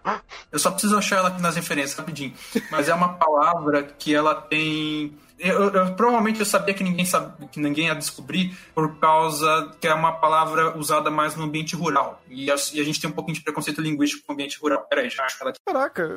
D: Eu só preciso achar ela aqui nas referências rapidinho. Mas é uma palavra que ela tem. Eu, eu- provavelmente eu sabia que ninguém sabe, que ninguém ia descobrir por causa que é uma palavra usada mais no ambiente rural. E a, e a gente tem um pouquinho de preconceito linguístico com o ambiente rural. Peraí, já acho ela aqui.
B: Caraca,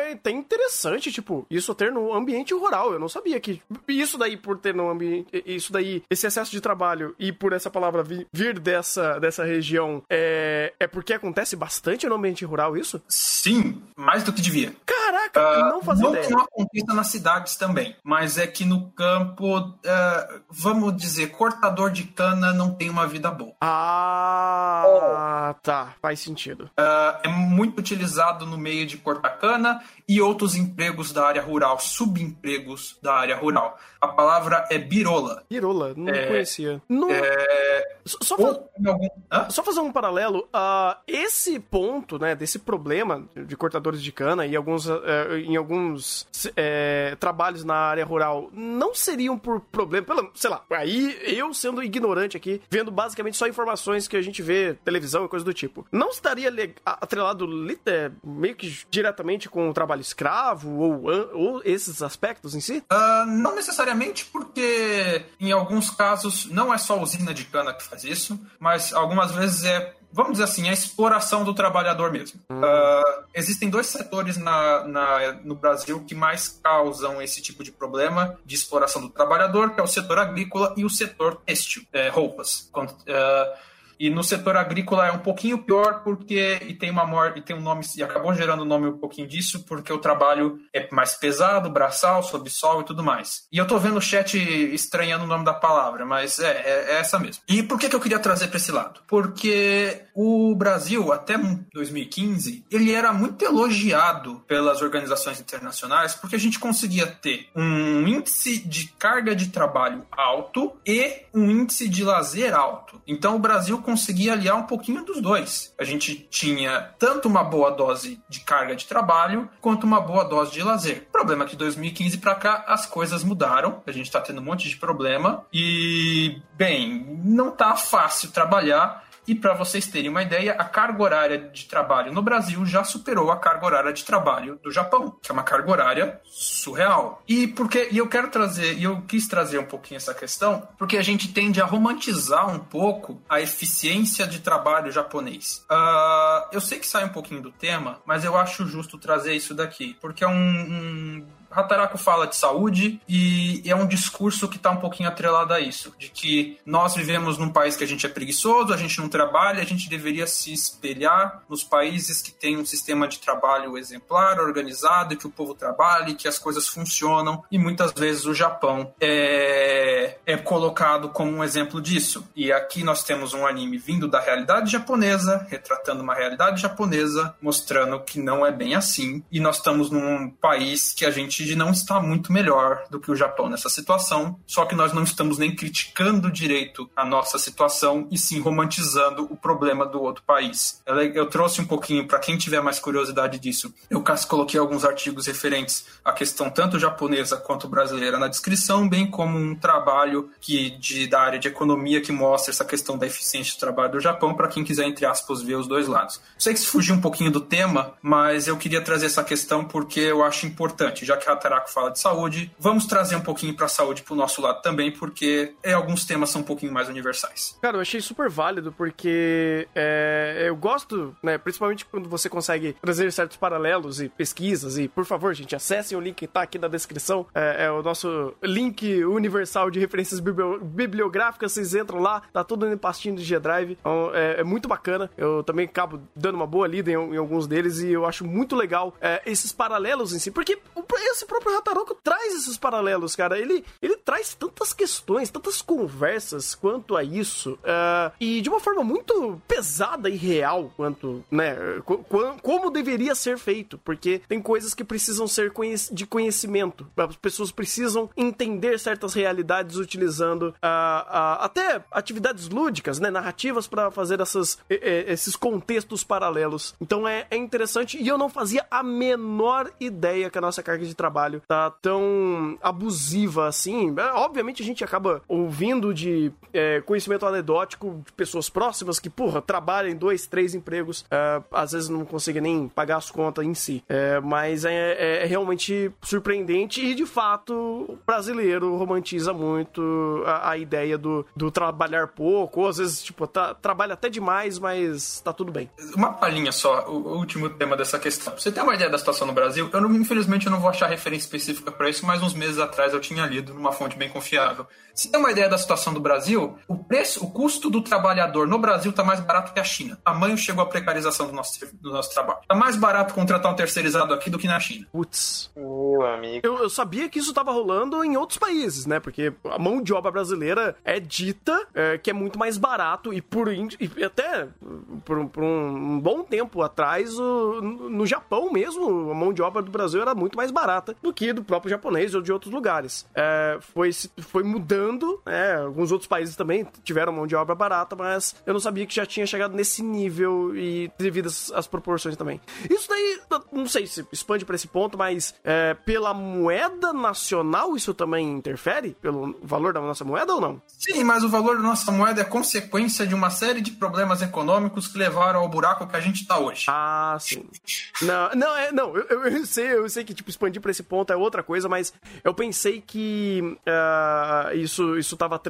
B: é até interessante, tipo, isso ter no ambiente rural. Eu não sabia que isso daí por ter no ambiente, isso daí, esse excesso de trabalho e por essa palavra vi- vir dessa, dessa região, é, é porque acontece bastante no ambiente rural isso?
D: Sim, mais do que devia.
B: Caraca,
D: Ah,
B: não fazia
D: não
B: ideia.
D: que não aconteça nas cidades também, mas é que no campo, ah, vamos dizer, cortador de cana não tem uma vida boa.
B: Ah, tá, faz sentido.
D: Ah, é muito utilizado no meio de cortar cana e outros empregos da área rural, subempregos da área rural. A palavra é birola.
B: Pirola, não
D: É,
B: conhecia. Não, só, só
D: Ou?
B: Só fazer um paralelo, ah, esse ponto, né, desse problema de cortadores de cana e alguns, eh, em alguns eh, trabalhos na área rural não seriam por problema, pelo, sei lá, aí eu sendo ignorante aqui, vendo basicamente só informações que a gente vê, televisão e coisa do tipo, não estaria atrelado meio que diretamente com o trabalho escravo ou, ou esses aspectos em si?
D: Ah, não necessariamente porque em alguns casos não é só a usina de cana que faz isso, mas algumas vezes é, vamos dizer assim, a exploração do trabalhador mesmo. Ah, existem dois setores na, na- no Brasil que mais causam esse tipo de problema de exploração do trabalhador, que é o setor agrícola e o setor têxtil, é, roupas. Quando, ah, e no setor agrícola é um pouquinho pior porque e tem uma morte e tem um nome e acabou gerando o nome um pouquinho disso porque o trabalho é mais pesado, braçal, sob sol e tudo mais. E eu tô vendo o chat estranhando o nome da palavra, mas é, é, é essa mesmo. E por que, que eu queria trazer para esse lado? Porque o Brasil até 2015 ele era muito elogiado pelas organizações internacionais porque a gente conseguia ter um índice de carga de trabalho alto e um índice de lazer alto. Então o Brasil conseguia aliar um pouquinho dos dois. A gente tinha tanto uma boa dose de carga de trabalho quanto uma boa dose de lazer. O problema é que de 2015 para cá as coisas mudaram. A gente tá tendo um monte de problema e, bem, não tá fácil trabalhar. E para vocês terem uma ideia, a carga horária de trabalho no Brasil já superou a carga horária de trabalho do Japão, que é uma carga horária surreal. E porque e eu quero trazer, e eu quis trazer um pouquinho essa questão, porque a gente tende a romantizar um pouco a eficiência de trabalho japonês. Ah, eu sei que sai um pouquinho do tema, mas eu acho justo trazer isso daqui, porque é um, um Hataraku fala de saúde e é um discurso que está um pouquinho atrelado a isso, de que nós vivemos num país que a gente é preguiçoso, a gente não trabalha, a gente deveria se espelhar nos países que têm um sistema de trabalho exemplar, organizado, que o povo trabalhe, que as coisas funcionam, e muitas vezes o Japão é, é colocado como um exemplo disso. E aqui nós temos um anime vindo da realidade japonesa, retratando uma realidade japonesa, mostrando que não é bem assim, e nós estamos num país que a gente não está muito melhor do que o Japão nessa situação, só que nós não estamos nem criticando direito a nossa situação e sim romantizando o problema do outro país. Eu, trouxe um pouquinho para quem tiver mais curiosidade disso. Eu coloquei alguns artigos referentes à questão tanto japonesa quanto brasileira na descrição, bem como um trabalho que de, da área de economia que mostra essa questão da eficiência do trabalho do Japão para quem quiser entre aspas ver os dois lados. Sei que se fugir um pouquinho do tema, mas eu queria trazer essa questão porque eu acho importante, já que que a Taraco fala de saúde. Vamos trazer um pouquinho pra saúde pro nosso lado também, porque é, alguns temas são um pouquinho mais universais.
B: Cara, eu achei super válido, porque é, eu gosto, né, principalmente quando você consegue trazer certos paralelos e pesquisas, e por favor, gente, acessem o link que tá aqui na descrição, é, é o nosso link universal de referências biblio- bibliográficas, vocês entram lá, tá tudo em pastinho de G-Drive, então, é, é muito bacana, eu também acabo dando uma boa lida em, em alguns deles, e eu acho muito legal é, esses paralelos em si, porque o- esse próprio Hataroku traz esses paralelos, cara, ele, ele traz tantas questões, tantas conversas quanto a isso, é, e de uma forma muito pesada e real quanto, né, co- co- como deveria ser feito, porque tem coisas que precisam ser de conhecimento, as pessoas precisam entender certas realidades utilizando ah, ah, até atividades lúdicas, né, narrativas para fazer essas, esses contextos paralelos. Então é, é interessante e eu não fazia a menor ideia que a nossa carga de trabalho tá tão abusiva assim. É, Obviamente a gente acaba ouvindo de é, conhecimento anedótico de pessoas próximas que, porra, trabalham em dois, três empregos, é, às vezes não conseguem nem pagar as contas em si. É, mas é, é- é realmente surpreendente e, de fato, o brasileiro romantiza muito a, a ideia do, do trabalhar pouco, ou às vezes, tipo, tá- trabalha até demais, mas tá tudo bem.
D: Uma palhinha só, o, o último tema dessa questão. Você tem uma ideia da situação no Brasil? Eu, não, infelizmente, eu não vou achar referência específica para isso, mas uns meses atrás eu tinha lido numa fonte bem confiável. Você tem uma ideia da situação do Brasil? O preço, o custo do trabalhador no Brasil está mais barato que a China. Tamanho chegou a precarização do nosso, do nosso trabalho. Tá mais barato contratar um terceirizado aqui do que na China.
B: Putz.
C: Meu amigo.
B: Eu, eu sabia que isso tava rolando em outros países, né? Porque a mão de obra brasileira é dita é, que é muito mais barato e por in- e até por, um- por um bom tempo atrás, o- no Japão mesmo, a mão de obra do Brasil era muito mais barata do que do próprio japonês ou de outros lugares. É, foi, foi mudando, né? Alguns outros países também tiveram mão de obra barata, mas eu não sabia que já tinha chegado nesse nível e devido às, proporções também. Isso daí, não sei se expande pra esse ponto, mas é, pela moeda nacional isso também interfere? Pelo valor da nossa moeda ou não?
D: Sim, mas o valor da nossa moeda é consequência de uma série de problemas econômicos que levaram ao buraco que a gente está hoje.
B: Ah, sim. Não, não, é, não, eu, eu- eu sei, eu sei que, tipo, expandir pra esse ponto é outra coisa, mas eu pensei que ah, isso, isso tava,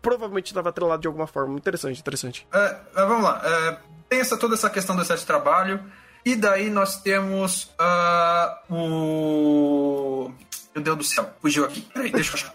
B: provavelmente tava atrelado de alguma forma. Interessante, interessante.
D: É, vamos lá. É, tem essa, toda essa questão do excesso de trabalho. E daí nós temos ah, o. Meu Deus do céu, fugiu aqui. Peraí, deixa eu achar.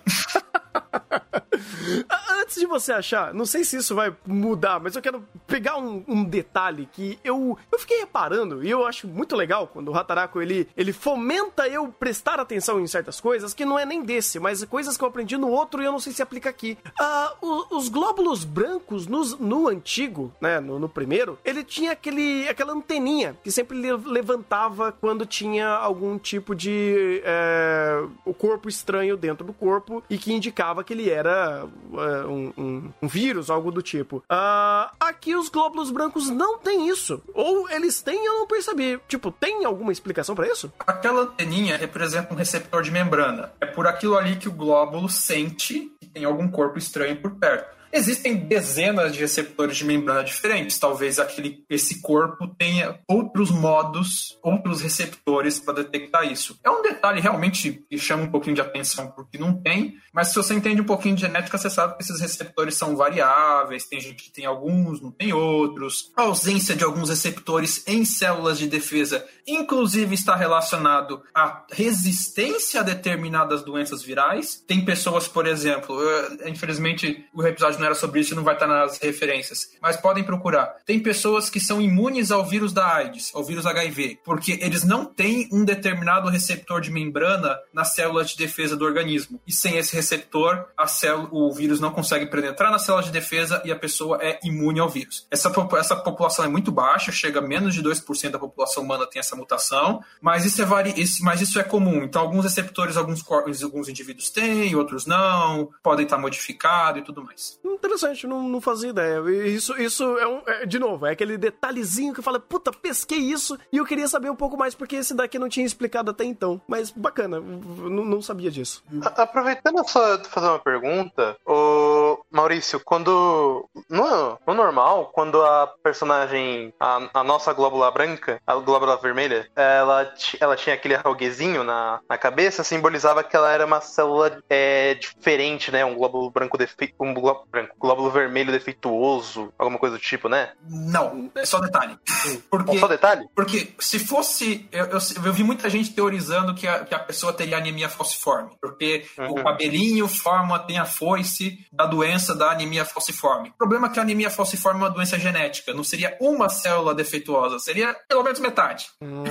D: [LAUGHS]
B: Antes de você achar, não sei se isso vai mudar, mas eu quero pegar um, um detalhe que eu, eu fiquei reparando e eu acho muito legal quando o Hataraku ele, ele fomenta eu prestar atenção em certas coisas que não é nem desse, mas coisas que eu aprendi no outro e eu não sei se aplica aqui. Ah, o- os glóbulos brancos nos- no, antigo, né, no, no primeiro, ele tinha aquele, aquela anteninha que sempre le- levantava quando tinha algum tipo de é, o corpo estranho dentro do corpo e que indicava que ele era é, um, um- um vírus, algo do tipo. Ah, aqui os glóbulos brancos não têm isso. Ou eles têm e eu não percebi. Tipo, tem alguma explicação pra isso?
D: Aquela anteninha representa um receptor de membrana. É por aquilo ali que o glóbulo sente que tem algum corpo estranho por perto. Existem dezenas de receptores de membrana diferentes. Talvez aquele, esse corpo tenha outros modos, outros receptores para detectar isso. É um detalhe realmente que chama um pouquinho de atenção porque não tem, mas se você entende um pouquinho de genética, você sabe que esses receptores são variáveis. Tem gente que tem alguns, não tem outros. A ausência de alguns receptores em células de defesa, inclusive, está relacionado à resistência a determinadas doenças virais. Tem pessoas, por exemplo, eh, infelizmente o episódio não era sobre isso não vai estar nas referências, mas podem procurar. Tem pessoas que são imunes ao vírus da AIDS, ao vírus HIV, porque eles não têm um determinado receptor de membrana nas células de defesa do organismo. E sem esse receptor, a célula, o vírus não consegue penetrar nas células de defesa e a pessoa é imune ao vírus. Essa, essa população é muito baixa, chega a menos de 2% da população humana tem essa mutação, mas isso é, vari, isso, mas isso é comum. Então, alguns receptores, alguns, alguns indivíduos têm, outros não, podem estar modificados e tudo mais.
B: Interessante, não, não fazia ideia. Isso, isso é um. é, de novo, é aquele detalhezinho que fala, puta, pesquei isso e eu queria saber um pouco mais, porque esse daqui não tinha explicado até então. Mas bacana, não, sabia disso.
C: A- Aproveitando só fazer uma pergunta, o, Maurício, quando. No, no normal, quando a personagem, a, a nossa glóbula branca, a glóbula vermelha, ela, ela tinha aquele alguezinho na, na cabeça, simbolizava que ela era uma célula é, diferente, né? Um glóbulo branco defe... um glóbulo, branco, glóbulo vermelho defeituoso, alguma coisa do tipo, né?
D: Não, é só detalhe.
C: Bom,
D: Porque,
C: só detalhe?
D: porque se fosse. Eu, eu, eu vi muita gente teorizando que a, que a pessoa teria anemia falciforme. Porque o
C: Uhum.
D: cabelinho forma, tem a foice da doença da anemia falciforme. O problema é que a anemia falciforme é uma doença genética. Não seria uma célula defeituosa, seria pelo menos metade.
B: Hum.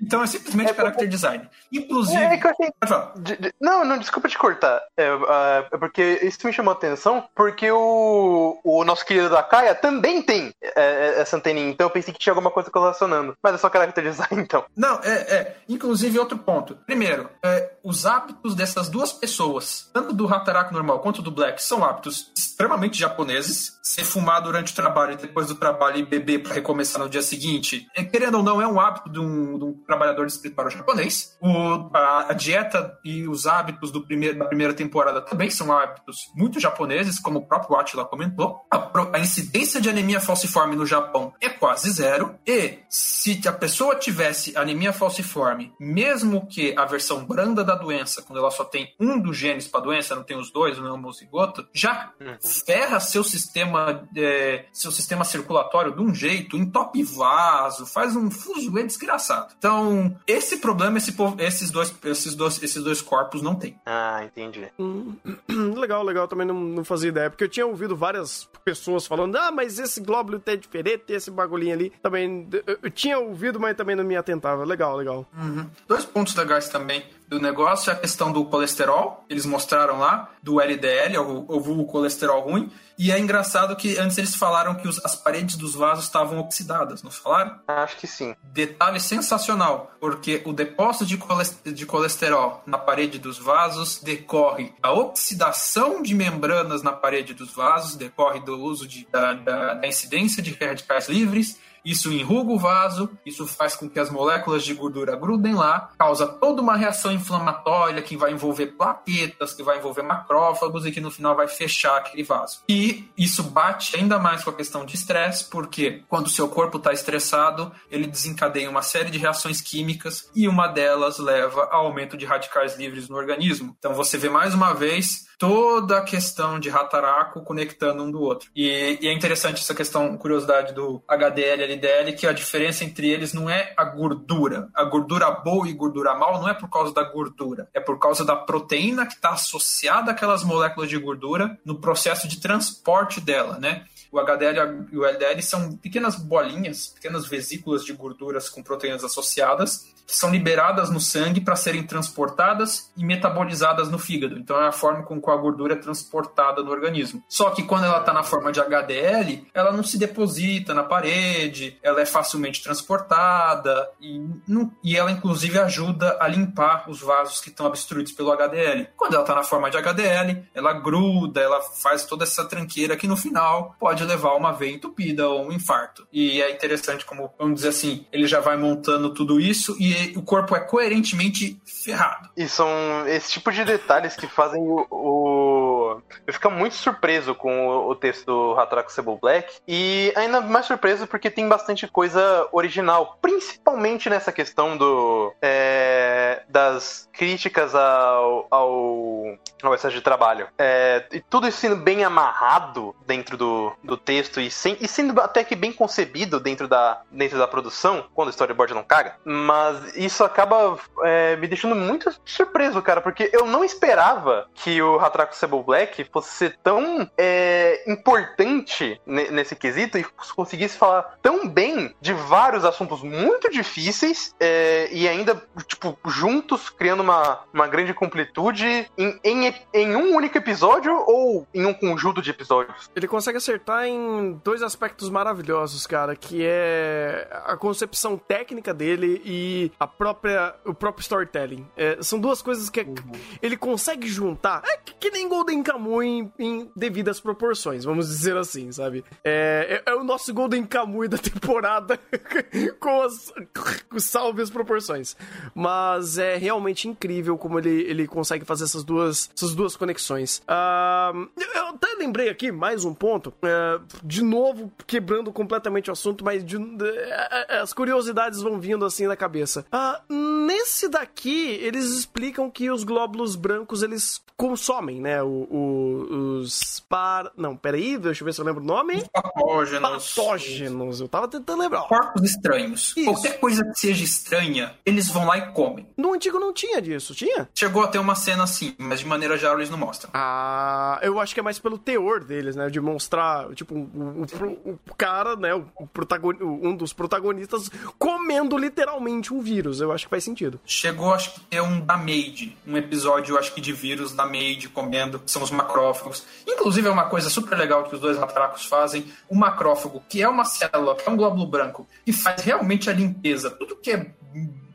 D: Então é simplesmente
C: É,
D: character design. Inclusive.
C: É, é que eu achei. De- de- Não, não, desculpa te cortar. É, ah, é porque isso me chamou a atenção, porque o, o nosso querido da Kaia também tem é, é, essa anteninha, então eu pensei que tinha alguma coisa relacionando. Mas é só character design, [LAUGHS] então.
D: Não, é, é. Inclusive, outro ponto. Primeiro, os hábitos dessas duas pessoas, tanto do Hataraku normal quanto do Black, são hábitos extremamente japoneses. Se fumar durante o trabalho e depois do trabalho e beber para recomeçar no dia seguinte, é, querendo ou não, é um hábito de um, de um trabalhador de escritório japonês. O, a, a dieta e os hábitos do primeiro, da primeira temporada também são hábitos muito japoneses, como o próprio Atila comentou. A, a incidência de anemia falciforme no Japão é quase zero. E se a pessoa tivesse anemia falciforme, mesmo que a versão branda da doença, quando ela só tem um dos genes para a doença, não tem os dois, não é homozigoto, já ferra seu sistema, é, seu sistema circulatório de um jeito, entope vaso, faz um fuzuê desgraçado. Então, esse problema esse esses, dois, esses, dois, esses dois corpos não têm.
C: Ah, entendi.
B: Hum, [CLEARS THROAT] legal, legal, também não, não fazia ideia, porque eu tinha ouvido várias pessoas falando, ah, mas esse glóbulo é diferente, esse bagulhinho ali, também, eu, eu tinha ouvido, mas também não me atentava, legal, legal.
D: Uhum. Dois pontos legais também do negócio é a questão do colesterol, eles mostraram lá, do LDL, ou, ou vulgo colesterol ruim, e é engraçado que antes eles falaram que os- as paredes dos vasos estavam oxidadas, não falaram?
C: Acho que sim.
D: Detalhe sensacional, porque o depósito de coles- de colesterol na parede dos vasos decorre da oxidação de membranas na parede dos vasos, decorre do uso de, da, da- da incidência de radicais livres. Isso enruga o vaso, isso faz com que as moléculas de gordura grudem lá, causa toda uma reação inflamatória que vai envolver plaquetas, que vai envolver macrófagos e que no final vai fechar aquele vaso. E isso bate ainda mais com a questão de estresse, porque quando o seu corpo está estressado, ele desencadeia uma série de reações químicas e uma delas leva ao aumento de radicais livres no organismo. Então você vê mais uma vez toda a questão de Hataraku conectando um do outro. E, e é interessante essa questão, curiosidade do HDL e LDL, que a diferença entre eles não é a gordura. A gordura boa e gordura mal não é por causa da gordura, é por causa da proteína que está associada àquelas moléculas de gordura no processo de transporte dela, né? O HDL e o LDL são pequenas bolinhas, pequenas vesículas de gorduras com proteínas associadas, que são liberadas no sangue para serem transportadas e metabolizadas no fígado. Então é a forma com que a gordura é transportada no organismo. Só que quando ela está na forma de HDL, ela não se deposita na parede, ela é facilmente transportada e, não- e ela inclusive ajuda a limpar os vasos que estão obstruídos pelo HDL. Quando ela está na forma de HDL, ela gruda, ela faz toda essa tranqueira que no final pode levar a uma veia entupida ou um infarto. E é interessante como, vamos dizer assim, ele já vai montando tudo isso e o corpo é coerentemente ferrado.
C: E são esse tipo de detalhes que fazem o. o- Eu fico muito surpreso com o, o texto do Hataraku Sable Black. E ainda mais surpreso porque tem bastante coisa original. Principalmente nessa questão do. é, das críticas ao, ao, ao excesso de trabalho. É, e tudo isso sendo bem amarrado dentro do, do texto e, sem, e sendo até que bem concebido dentro da, dentro da produção, quando o storyboard não caga. Mas isso acaba é, me deixando muito surpreso, cara, porque eu não esperava que o Hatraku Sable Black fosse ser tão é, importante ne- nesse quesito e conseguisse falar tão bem de vários assuntos muito difíceis é, e ainda, tipo, juntos criando uma, uma grande completude em, em, em um único episódio ou em um conjunto de episódios.
B: Ele consegue acertar em dois aspectos maravilhosos, cara, que é a concepção técnica dele e a própria o próprio storytelling. É, são duas coisas que ele consegue juntar, é que, que nem Golden Kamuy em, em devidas proporções, vamos dizer assim, sabe? É, é, é o nosso Golden Kamuy da [LAUGHS] temporada com as com proporções. Mas é realmente incrível como ele, ele consegue fazer essas duas, essas duas conexões. Ah, eu até lembrei aqui mais um ponto, é, de novo quebrando completamente o assunto, mas de- é, é, as curiosidades vão vindo assim na cabeça. Ah, nesse daqui, eles explicam que os glóbulos brancos eles consomem, né? O, o- os par. Não, peraí, deixa eu ver se eu lembro o nome.
D: Patógenos.
B: Patógenos. Eu tava tentando lembrar.
D: Corpos estranhos.
B: Isso.
D: Qualquer coisa que seja estranha, eles vão lá e comem.
B: No antigo não tinha disso, tinha?
D: Chegou a ter uma cena assim, mas de maneira geral eles não mostram.
B: Ah, eu acho que é mais pelo teor deles, né? De mostrar, tipo, o, o- o cara, né? O protagoni- um dos protagonistas comendo literalmente um vírus. Eu acho que faz sentido.
D: Chegou, acho que ter um da Maid, um episódio, acho que de vírus da Maid comendo, são os macrófagos. Inclusive é uma coisa super legal que os dois atracos fazem. O macrófago, que é uma célula, que é um glóbulo branco, que faz realmente a limpeza. Tudo que é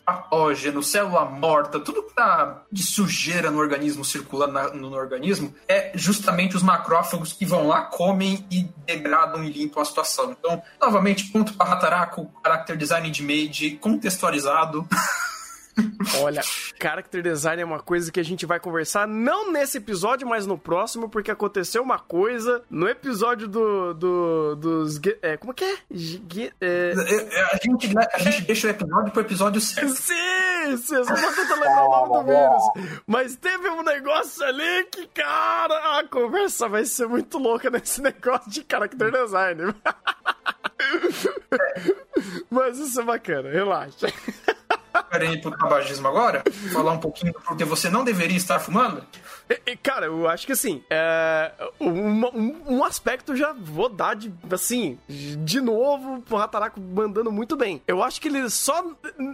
D: patógeno, célula morta, tudo que tá de sujeira no organismo, circulando na- no, no organismo, é justamente os macrófagos que vão lá, comem e degradam e limpam a situação. Então, novamente, ponto para Hataraku, character design de Maid, contextualizado. [LAUGHS]
B: Olha, character design é uma coisa que a gente vai conversar não nesse episódio, mas no próximo, porque aconteceu uma coisa no episódio do, do dos é, como que é? Ge- é...
D: A gente, a gente deixa o episódio pro episódio certo.
B: Sim, sim, eu só tô tentando lembrar o nome do vírus. Mas teve um negócio ali que, cara, a conversa vai ser muito louca nesse [LAUGHS] negócio de character design. [LAUGHS] Mas isso é bacana, relaxa.
D: Querem ir pro tabagismo agora? Falar um pouquinho porque você não deveria estar fumando?
B: Cara, eu acho que assim, é, um, um aspecto já vou dar de, assim, de novo, o Hataraku mandando muito bem. Eu acho que ele só,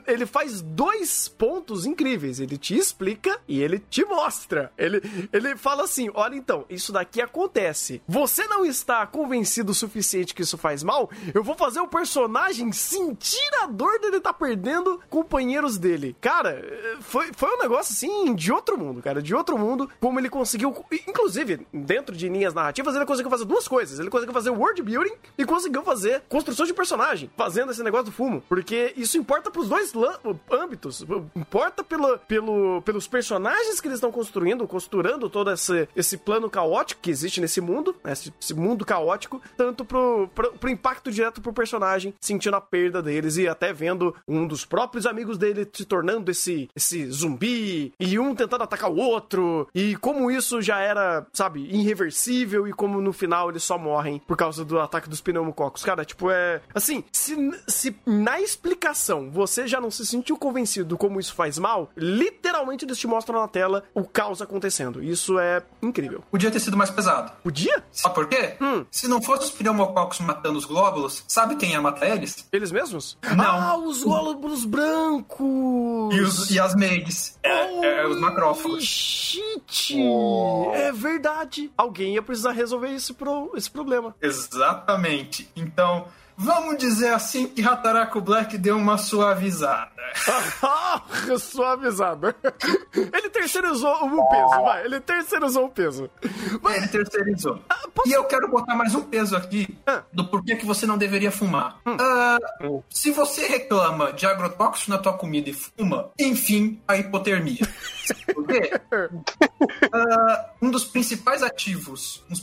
B: ele faz dois pontos incríveis. Ele te explica e ele te mostra. Ele, ele fala assim, olha então, isso daqui acontece. Você não está convencido o suficiente que isso faz mal? Eu vou fazer o personagem sentir a dor dele estar perdendo companheiros dele. Cara, foi, foi um negócio assim de outro mundo, cara, de outro mundo. Como ele conseguiu, inclusive, dentro de linhas narrativas, ele conseguiu fazer duas coisas. Ele conseguiu fazer world building e conseguiu fazer construção de personagem, fazendo esse negócio do fumo. Porque isso importa pros dois âmbitos. Importa pelo, pelo, pelos personagens que eles estão construindo, costurando todo esse, esse plano caótico que existe nesse mundo, né, esse, esse mundo caótico, tanto pro, pro, pro impacto direto pro personagem, sentindo a perda deles e até vendo um dos próprios amigos dele se tornando esse, esse zumbi e um tentando atacar o outro e como isso já era, sabe, irreversível e como no final eles só morrem por causa do ataque dos pneumococos. Cara, tipo, é. Assim, se, se na explicação você já não se sentiu convencido como isso faz mal, literalmente eles te mostram na tela o caos acontecendo. Isso é incrível.
D: Podia ter sido mais pesado.
B: Podia?
D: Sabe por quê?
B: Hum.
D: Se não fosse os pneumococos matando os glóbulos, sabe quem ia matar eles?
B: Eles mesmos?
D: Não.
B: Ah, os glóbulos brancos!
D: E, os, e as maids. É, é, os macrófagos.
B: Shit! É verdade. Alguém ia precisar resolver esse, pro, esse problema.
D: Exatamente. Então, vamos dizer assim que Hataraku Black deu uma suavizada. [LAUGHS]
B: Ah, suavizado. Ele terceirizou o peso, vai. Ele terceirizou o peso. Mas,
D: Ele terceirizou.
B: posso-
D: E eu quero botar mais um peso aqui
B: Ah.
D: do porquê que você não deveria fumar. Ah, se você reclama de agrotóxico na tua comida e fuma, enfim, a hipotermia. [LAUGHS] Por quê? [LAUGHS] Ah, um dos principais ativos, um dos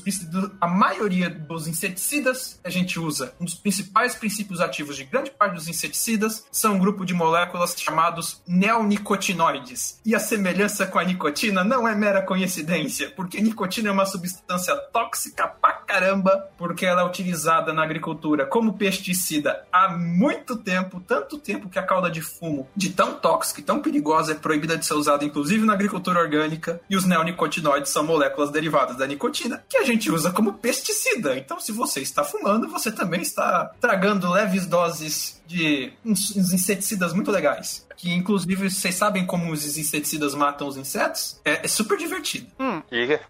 D: a maioria dos inseticidas que a gente usa, um dos principais princípios ativos de grande parte dos inseticidas são um grupo de moléculas chamados neonicotinoides. E a semelhança com a nicotina não é mera coincidência, porque nicotina é uma substância tóxica pra caramba, porque ela é utilizada na agricultura como pesticida há muito tempo, tanto tempo que a cauda de fumo, de tão tóxica e tão perigosa, é proibida de ser usada inclusive na agricultura orgânica, e os neonicotinoides são moléculas derivadas da nicotina, que a gente usa como pesticida. Então, se você está fumando, você também está tragando leves doses de uns, uns inseticidas muito legais. Que, inclusive, vocês sabem como os inseticidas matam os insetos? É, é super divertido.
C: Diga.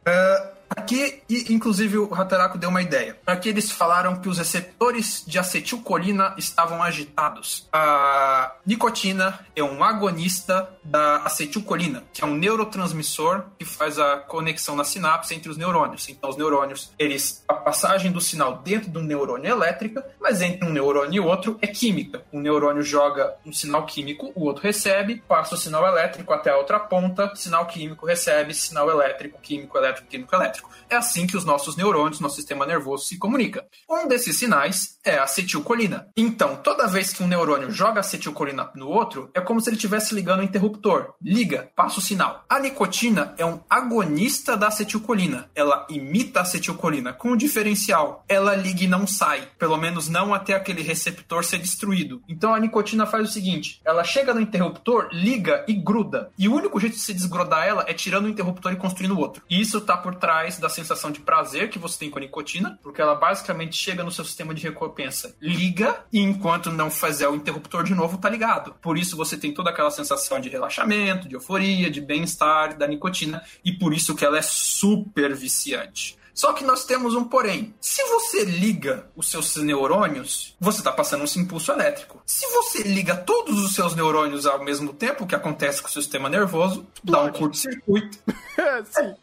D: Aqui, e, inclusive, o Hataraku deu uma ideia. Aqui eles falaram que os receptores de acetilcolina estavam agitados. A nicotina é um agonista da acetilcolina, que é um neurotransmissor que faz a conexão na sinapse entre os neurônios. Então, os neurônios, eles passagem do sinal dentro de um neurônio é elétrica, mas entre um neurônio e outro é química. Um neurônio joga um sinal químico, o outro recebe, passa o sinal elétrico até a outra ponta, sinal químico recebe, sinal elétrico, químico, elétrico, químico, elétrico. É assim que os nossos neurônios, nosso sistema nervoso se comunica. Um desses sinais é a acetilcolina. Então, toda vez que um neurônio joga acetilcolina no outro, é como se ele estivesse ligando o interruptor. Liga, passa o sinal. A nicotina é um agonista da acetilcolina. Ela imita a acetilcolina com um diferencial. Ela liga e não sai, pelo menos não até aquele receptor ser destruído. Então a nicotina faz o seguinte: ela chega no interruptor, liga e gruda. E o único jeito de se desgrudar ela é tirando o interruptor e construindo outro. E isso está por trás da sensação de prazer que você tem com a nicotina, porque ela basicamente chega no seu sistema de recompensa, liga e enquanto não fizer o interruptor de novo, tá ligado. Por isso você tem toda aquela sensação de relaxamento, de euforia, de bem-estar da nicotina e por isso que ela é super viciante. Só que nós temos um porém. Se você liga os seus neurônios, você está passando um impulso elétrico. Se você liga todos os seus neurônios ao mesmo tempo, o que acontece com o sistema nervoso, dá um curto-circuito. [LAUGHS]
B: Sim.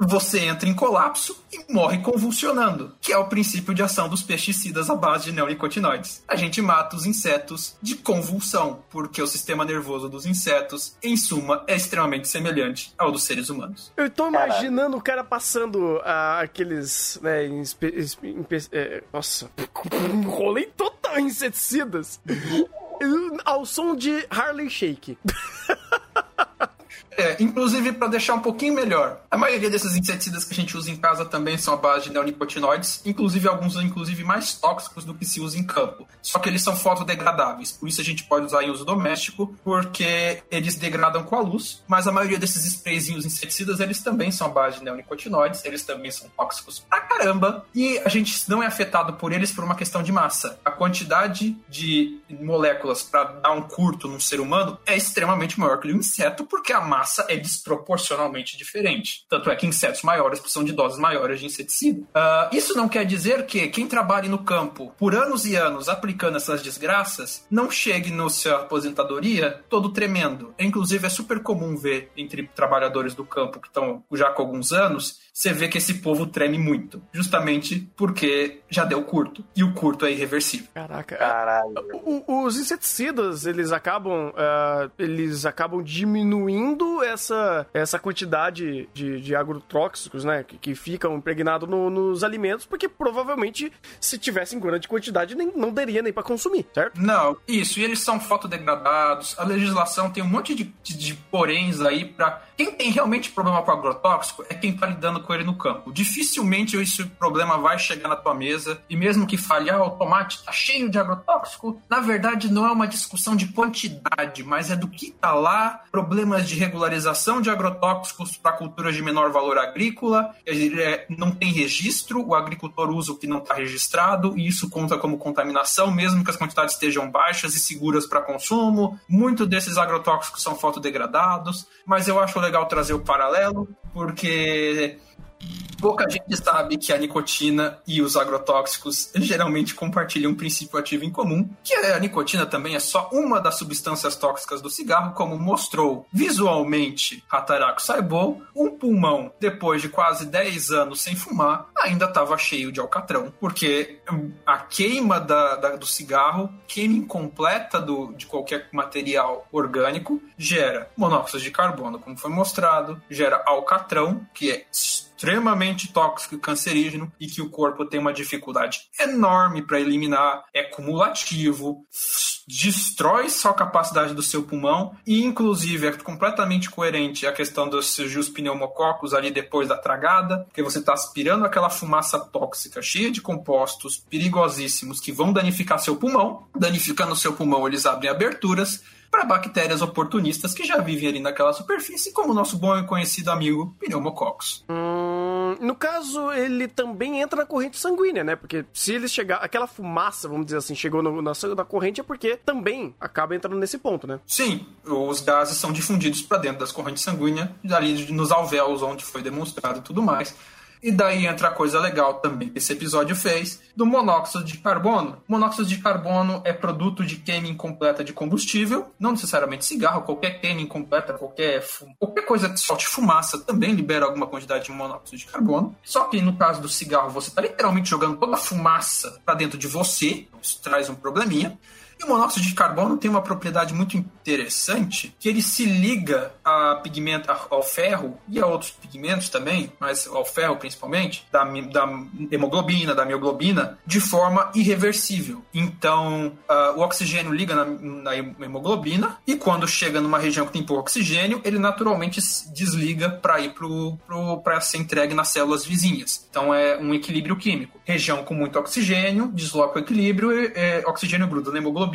D: Você entra em colapso e morre convulsionando, que é o princípio de ação dos pesticidas à base de neonicotinoides. A gente mata os insetos de convulsão, porque o sistema nervoso dos insetos, em suma, é extremamente semelhante ao dos seres humanos.
B: Eu tô
C: Caralho.
B: imaginando o cara passando ah, aqueles, né, inspe- inspe- impe- é, nossa, [LAUGHS] rolei total em inseticidas [LAUGHS] ao som de Harley Shake. [LAUGHS]
D: É, inclusive, para deixar um pouquinho melhor, a maioria desses inseticidas que a gente usa em casa também são à base de neonicotinoides, inclusive alguns inclusive mais tóxicos do que se usa em campo. Só que eles são fotodegradáveis, por isso a gente pode usar em uso doméstico, porque eles degradam com a luz, mas a maioria desses sprayzinhos inseticidas, eles também são à base de neonicotinoides, eles também são tóxicos pra caramba, e a gente não é afetado por eles por uma questão de massa. A quantidade de moléculas para dar um curto num ser humano é extremamente maior que o um inseto, porque a massa é desproporcionalmente diferente. Tanto é que insetos maiores precisam de doses maiores de inseticida. Ah, isso não quer dizer que quem trabalha no campo por anos e anos aplicando essas desgraças não chegue no sua aposentadoria todo tremendo. Inclusive, é super comum ver entre trabalhadores do campo que estão já com alguns anos, você vê que esse povo treme muito. Justamente porque já deu curto. E o curto é irreversível.
B: Caraca.
C: Caralho.
B: O- os inseticidas, eles acabam, ah, eles acabam diminuindo essa, essa quantidade de, de agrotóxicos, né, que, que ficam impregnados no- nos alimentos, porque provavelmente se tivessem grande quantidade nem, não daria nem pra consumir, certo?
D: Não, isso, e eles são fotodegradados. A legislação tem um monte de, de, de poréns aí pra. Quem tem realmente problema com agrotóxico é quem tá lidando com ele no campo. Dificilmente esse problema vai chegar na tua mesa, e mesmo que fale, ah, o tomate tá cheio de agrotóxico, na verdade não é uma discussão de quantidade, mas é do que tá lá, problemas de regularização de agrotóxicos para culturas de menor valor agrícola, é, não tem registro, o agricultor usa o que não está registrado, e isso conta como contaminação, mesmo que as quantidades estejam baixas e seguras para consumo. Muitos desses agrotóxicos são fotodegradados, mas eu acho legal trazer o paralelo, porque pouca gente sabe que a nicotina e os agrotóxicos geralmente compartilham um princípio ativo em comum, que a nicotina também é só uma das substâncias tóxicas do cigarro, como mostrou visualmente Hataraku Saibou, um pulmão, depois de quase 10 anos sem fumar, ainda estava cheio de alcatrão, porque hum, a queima da- da- do cigarro, queima incompleta do, de qualquer material orgânico, gera monóxido de carbono, como foi mostrado, gera alcatrão, que é extremamente tóxico e cancerígeno e que o corpo tem uma dificuldade enorme para eliminar, é cumulativo, destrói só a capacidade do seu pulmão e inclusive é completamente coerente a questão dos surgir pneumococos ali depois da tragada, porque você está aspirando aquela fumaça tóxica cheia de compostos perigosíssimos que vão danificar seu pulmão, danificando seu pulmão eles abrem aberturas para bactérias oportunistas que já vivem ali naquela superfície, como o nosso bom e conhecido amigo pneumococcus.
B: Hum, no caso, ele também entra na corrente sanguínea, né? Porque se ele chegar, aquela fumaça, vamos dizer assim, chegou no- na, na corrente é porque também acaba entrando nesse ponto, né?
D: Sim, os gases são difundidos para dentro das correntes sanguíneas, ali nos alvéolos onde foi demonstrado e tudo mais. E daí entra a coisa legal também que esse episódio fez, do monóxido de carbono. Monóxido de carbono é produto de queima incompleta de combustível, não necessariamente cigarro, qualquer queima incompleta, qualquer, qualquer coisa que solte fumaça também libera alguma quantidade de monóxido de carbono. Só que no caso do cigarro, você está literalmente jogando toda a fumaça para dentro de você, isso traz um probleminha. E o monóxido de carbono tem uma propriedade muito interessante, que ele se liga a pigmento, ao ferro e a outros pigmentos também, mas ao ferro principalmente, da, da hemoglobina, da mioglobina, de forma irreversível. Então, ah, o oxigênio liga na, na hemoglobina e quando chega numa região que tem pouco oxigênio, ele naturalmente desliga para ir para ser entregue nas células vizinhas. Então, é um equilíbrio químico. Região com muito oxigênio desloca o equilíbrio, e, é, oxigênio gruda na hemoglobina.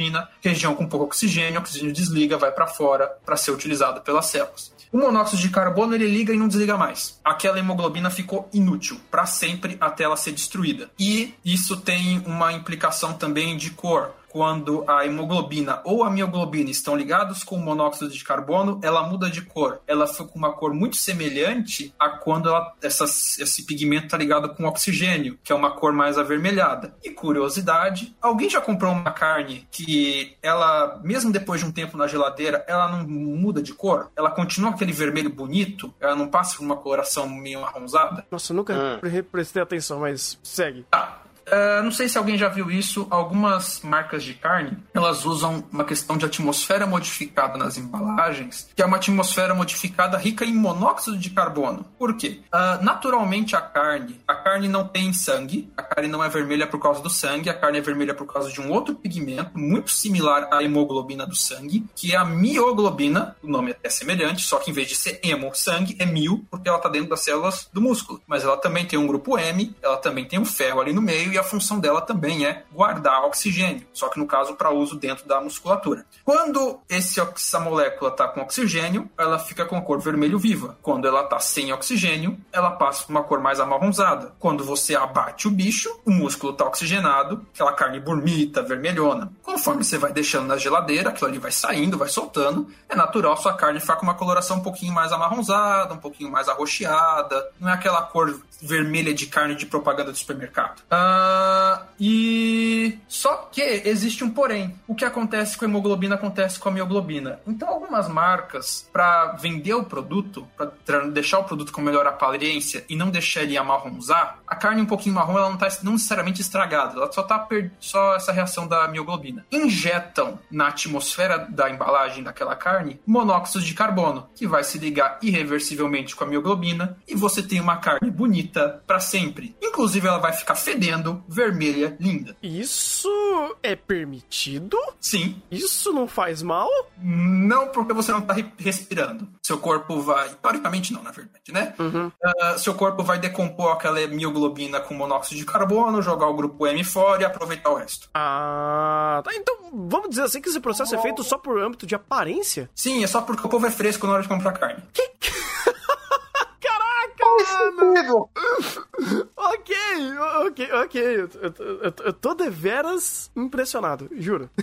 D: Região com pouco oxigênio, oxigênio desliga, vai para fora para ser utilizado pelas células. O monóxido de carbono ele liga e não desliga mais. Aquela hemoglobina ficou inútil para sempre até ela ser destruída. E isso tem uma implicação também de cor. Quando a hemoglobina ou a mioglobina estão ligados com o monóxido de carbono, ela muda de cor. Ela fica com uma cor muito semelhante a quando ela- essas- esse pigmento está ligado com oxigênio, que é uma cor mais avermelhada. E curiosidade, alguém já comprou uma carne que ela, mesmo depois de um tempo na geladeira, ela não muda de cor? Ela continua aquele vermelho bonito? Ela não passa por uma coloração meio marronzada?
B: Nossa, eu nunca
C: Hum.
B: pre- prestei atenção, mas segue.
D: Tá. É, não sei se alguém já viu isso. Algumas marcas de carne elas usam uma questão de atmosfera modificada nas embalagens, que é uma atmosfera modificada rica em monóxido de carbono. Por quê? Ah, naturalmente a carne, a carne não tem sangue, a carne não é vermelha por causa do sangue, a carne é vermelha por causa de um outro pigmento muito similar à hemoglobina do sangue, que é a mioglobina. O nome é semelhante, só que em vez de ser hemo, sangue, é mil, porque ela está dentro das células do músculo. Mas ela também tem um grupo M, ela também tem um ferro ali no meio a função dela também é guardar oxigênio, só que no caso para uso dentro da musculatura. Quando esse, essa molécula está com oxigênio, ela fica com a cor vermelho viva. Quando ela está sem oxigênio, ela passa por uma cor mais amarronzada. Quando você abate o bicho, o músculo está oxigenado, aquela carne bonita, vermelhona. Conforme você vai deixando na geladeira, aquilo ali vai saindo, vai soltando, é natural sua carne ficar com uma coloração um pouquinho mais amarronzada, um pouquinho mais arroxeada, não é aquela cor vermelha de carne de propaganda de supermercado. Ah, e só que existe um porém. O que acontece com a hemoglobina acontece com a mioglobina. Então algumas marcas para vender o produto, para deixar o produto com melhor aparência e não deixar ele amarronzar, a carne um pouquinho marrom ela não está não necessariamente estragada, ela só tá só essa reação da mioglobina. Injetam na atmosfera da embalagem daquela carne monóxido de carbono, que vai se ligar irreversivelmente com a mioglobina e você tem uma carne bonita para sempre. Inclusive ela vai ficar fedendo, vermelha, linda.
B: Isso é permitido?
D: Sim,
B: Isso não faz mal?
D: não porque você não tá re- respirando. Seu corpo vai. Teoricamente não, na verdade, né? Ah, seu corpo vai decompor aquela mioglobina com monóxido de carbono, jogar o grupo M fora e aproveitar o resto.
B: Ah, tá. Então, vamos dizer assim que esse processo é feito só por âmbito de aparência?
D: Sim, é só porque o povo é fresco na hora de comprar carne. [LAUGHS]
B: Caraca, mano! Ok, ok, ok. Eu, eu, eu, tô deveras impressionado, juro. [LAUGHS]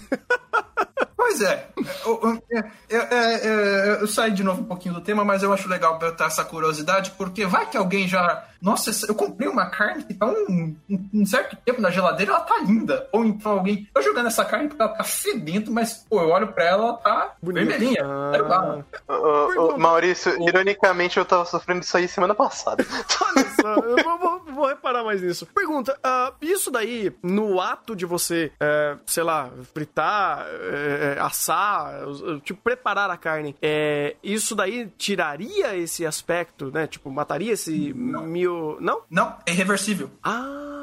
D: Pois é. Eu, eu- eu- eu- eu saí de novo um pouquinho do tema, mas eu acho legal botar essa curiosidade, porque vai que alguém já. Nossa, eu comprei uma carne que tá um, um- um certo tempo na geladeira, ela tá linda. Ou então alguém. Eu jogando essa carne porque ela tá fedendo, mas, pô, eu olho pra ela, ela tá
B: Bonita.
D: vermelhinha.
B: Ah.
D: Tá
C: ô. Maurício, ironicamente eu tava sofrendo isso aí semana passada. [LAUGHS]
B: Olha só, eu vou, vou- vou reparar mais nisso. Pergunta, ah, isso daí, no ato de você, é, sei lá, fritar, é, é, assar, tipo, preparar a carne, é, isso daí tiraria esse aspecto, né? Tipo, mataria esse mio... Não?
D: Não, é irreversível.
B: Ah,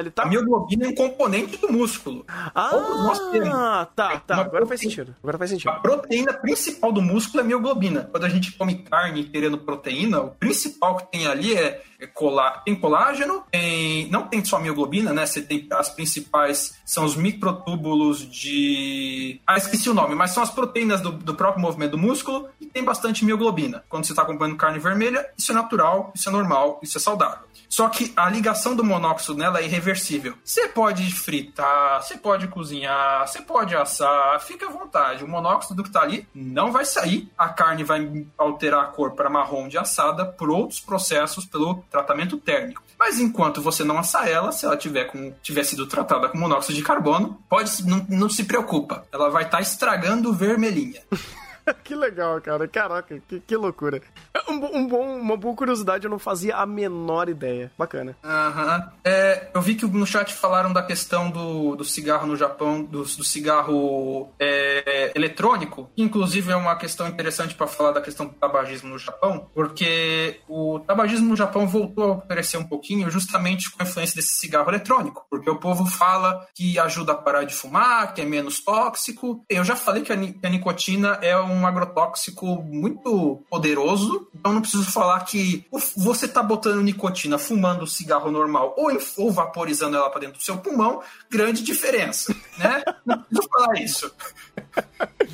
B: ele tá...
D: A mioglobina é um componente do músculo.
B: Ah, tá, tá.
D: Uma
B: Agora faz
D: proteína.
B: sentido. Agora faz sentido.
D: A proteína principal do músculo é mioglobina. Quando a gente come carne querendo proteína, o principal que tem ali é, é colá... tem colágeno, tem... não tem só mioglobina, né? Você tem as principais são os microtúbulos de. Ah, esqueci o nome, mas são as proteínas do, do próprio movimento do músculo e tem bastante mioglobina. Quando você está comprando carne vermelha, isso é natural, isso é normal, isso é saudável. Só que a ligação do monóxido nela ela é irreversível. Você pode fritar, você pode cozinhar, você pode assar, fica à vontade. O monóxido que tá ali não vai sair, a carne vai alterar a cor para marrom de assada por outros processos pelo tratamento térmico. Mas enquanto você não assar ela, se ela tiver, com, tiver sido tratada com monóxido de carbono, pode não, não se preocupa. Ela vai estar estragando vermelhinha. [LAUGHS] [LAUGHS]
B: que legal, cara. Caraca, que, que loucura. Um, um bom, uma boa curiosidade, eu não fazia a menor ideia. Bacana.
D: Aham. É, eu vi que no chat falaram da questão do, do cigarro no Japão, do, do cigarro é, eletrônico, que inclusive é uma questão interessante para falar da questão do tabagismo no Japão, porque o tabagismo no Japão voltou a aparecer um pouquinho justamente com a influência desse cigarro eletrônico, porque o povo fala que ajuda a parar de fumar, que é menos tóxico. Eu já falei que a, que a nicotina é um agrotóxico muito poderoso, então não preciso falar que você tá botando nicotina fumando cigarro normal ou, ou vaporizando ela para dentro do seu pulmão, grande diferença, né? Não preciso falar isso.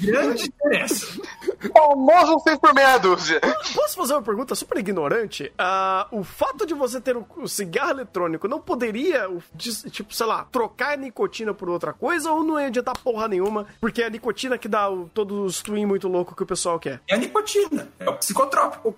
D: Grande diferença.
C: Famoso 6 por meia dúzia.
B: Posso fazer uma pergunta super ignorante? Ah, o fato de você ter o, o cigarro eletrônico não poderia, tipo, sei lá, trocar a nicotina por outra coisa ou não ia adiantar porra nenhuma? Porque é a nicotina que dá o, todos os twin muito louco que o pessoal quer.
D: É a nicotina, é o psicotrópico.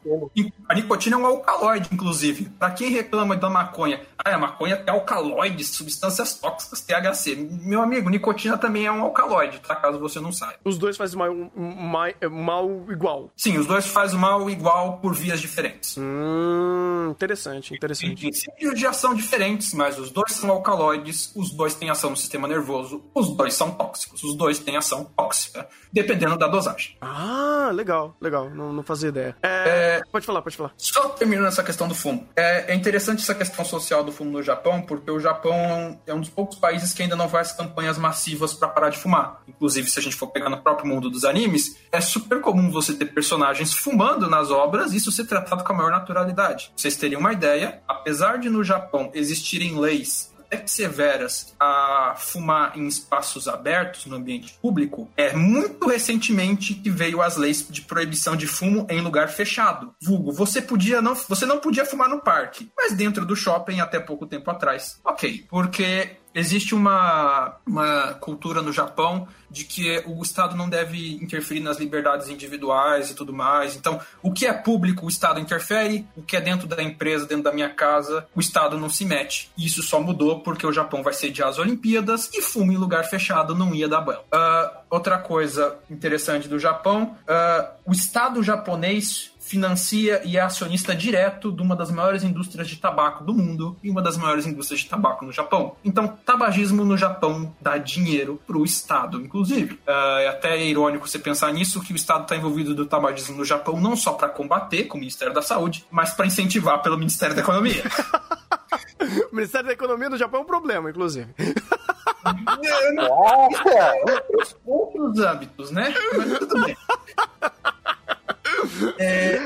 D: A nicotina é um alcaloide, inclusive. Pra quem reclama da maconha, ah, a maconha tem alcaloides, substâncias tóxicas, THC. Meu amigo, nicotina também é um alcaloide, tá? Caso você não saiba.
B: Os dois fazem mal, mal, mal igual.
D: Sim, os dois fazem mal igual por vias diferentes.
B: Hum, interessante, interessante.
D: princípios de ação diferentes, mas os dois são alcaloides, os dois têm ação no sistema nervoso, os dois são tóxicos, os dois têm ação tóxica, dependendo da dosagem.
B: Ah, legal, legal. Não, não fazia ideia. É, Pode falar, pode falar.
D: Só terminando essa questão do fumo. É, é interessante essa questão social do fumo no Japão, porque o Japão é um dos poucos países que ainda não faz campanhas massivas para parar de fumar. Inclusive, se a gente for pegar no próprio mundo dos animes, é super comum você ter personagens fumando nas obras isso ser tratado com a maior naturalidade. Vocês terem uma ideia, apesar de no Japão existirem leis até severas a fumar em espaços abertos no ambiente público, é muito recentemente que veio as leis de proibição de fumo em lugar fechado. Vulgo, você podia não, você não podia fumar no parque, mas dentro do shopping até pouco tempo atrás. Ok, porque existe uma, uma cultura no Japão de que o Estado não deve interferir nas liberdades individuais e tudo mais. Então, o que é público, o Estado interfere, o que é dentro da empresa, dentro da minha casa, o Estado não se mete. Isso só mudou porque o Japão vai sediar as Olimpíadas e fumo em lugar fechado não ia dar bom. Ah, outra coisa interessante do Japão, ah, o Estado japonês financia e é acionista direto de uma das maiores indústrias de tabaco do mundo e uma das maiores indústrias de tabaco no Japão. Então, tabagismo no Japão dá dinheiro pro Estado, inclusive. Ah, é até irônico você pensar nisso, que o Estado está envolvido do tabagismo no Japão não só para combater com o Ministério da Saúde, mas para incentivar pelo Ministério da Economia.
B: O [LAUGHS] Ministério da Economia do Japão é um problema, inclusive. [LAUGHS]
C: Nossa!
D: outros âmbitos, né? Mas tudo bem. [LAUGHS] É,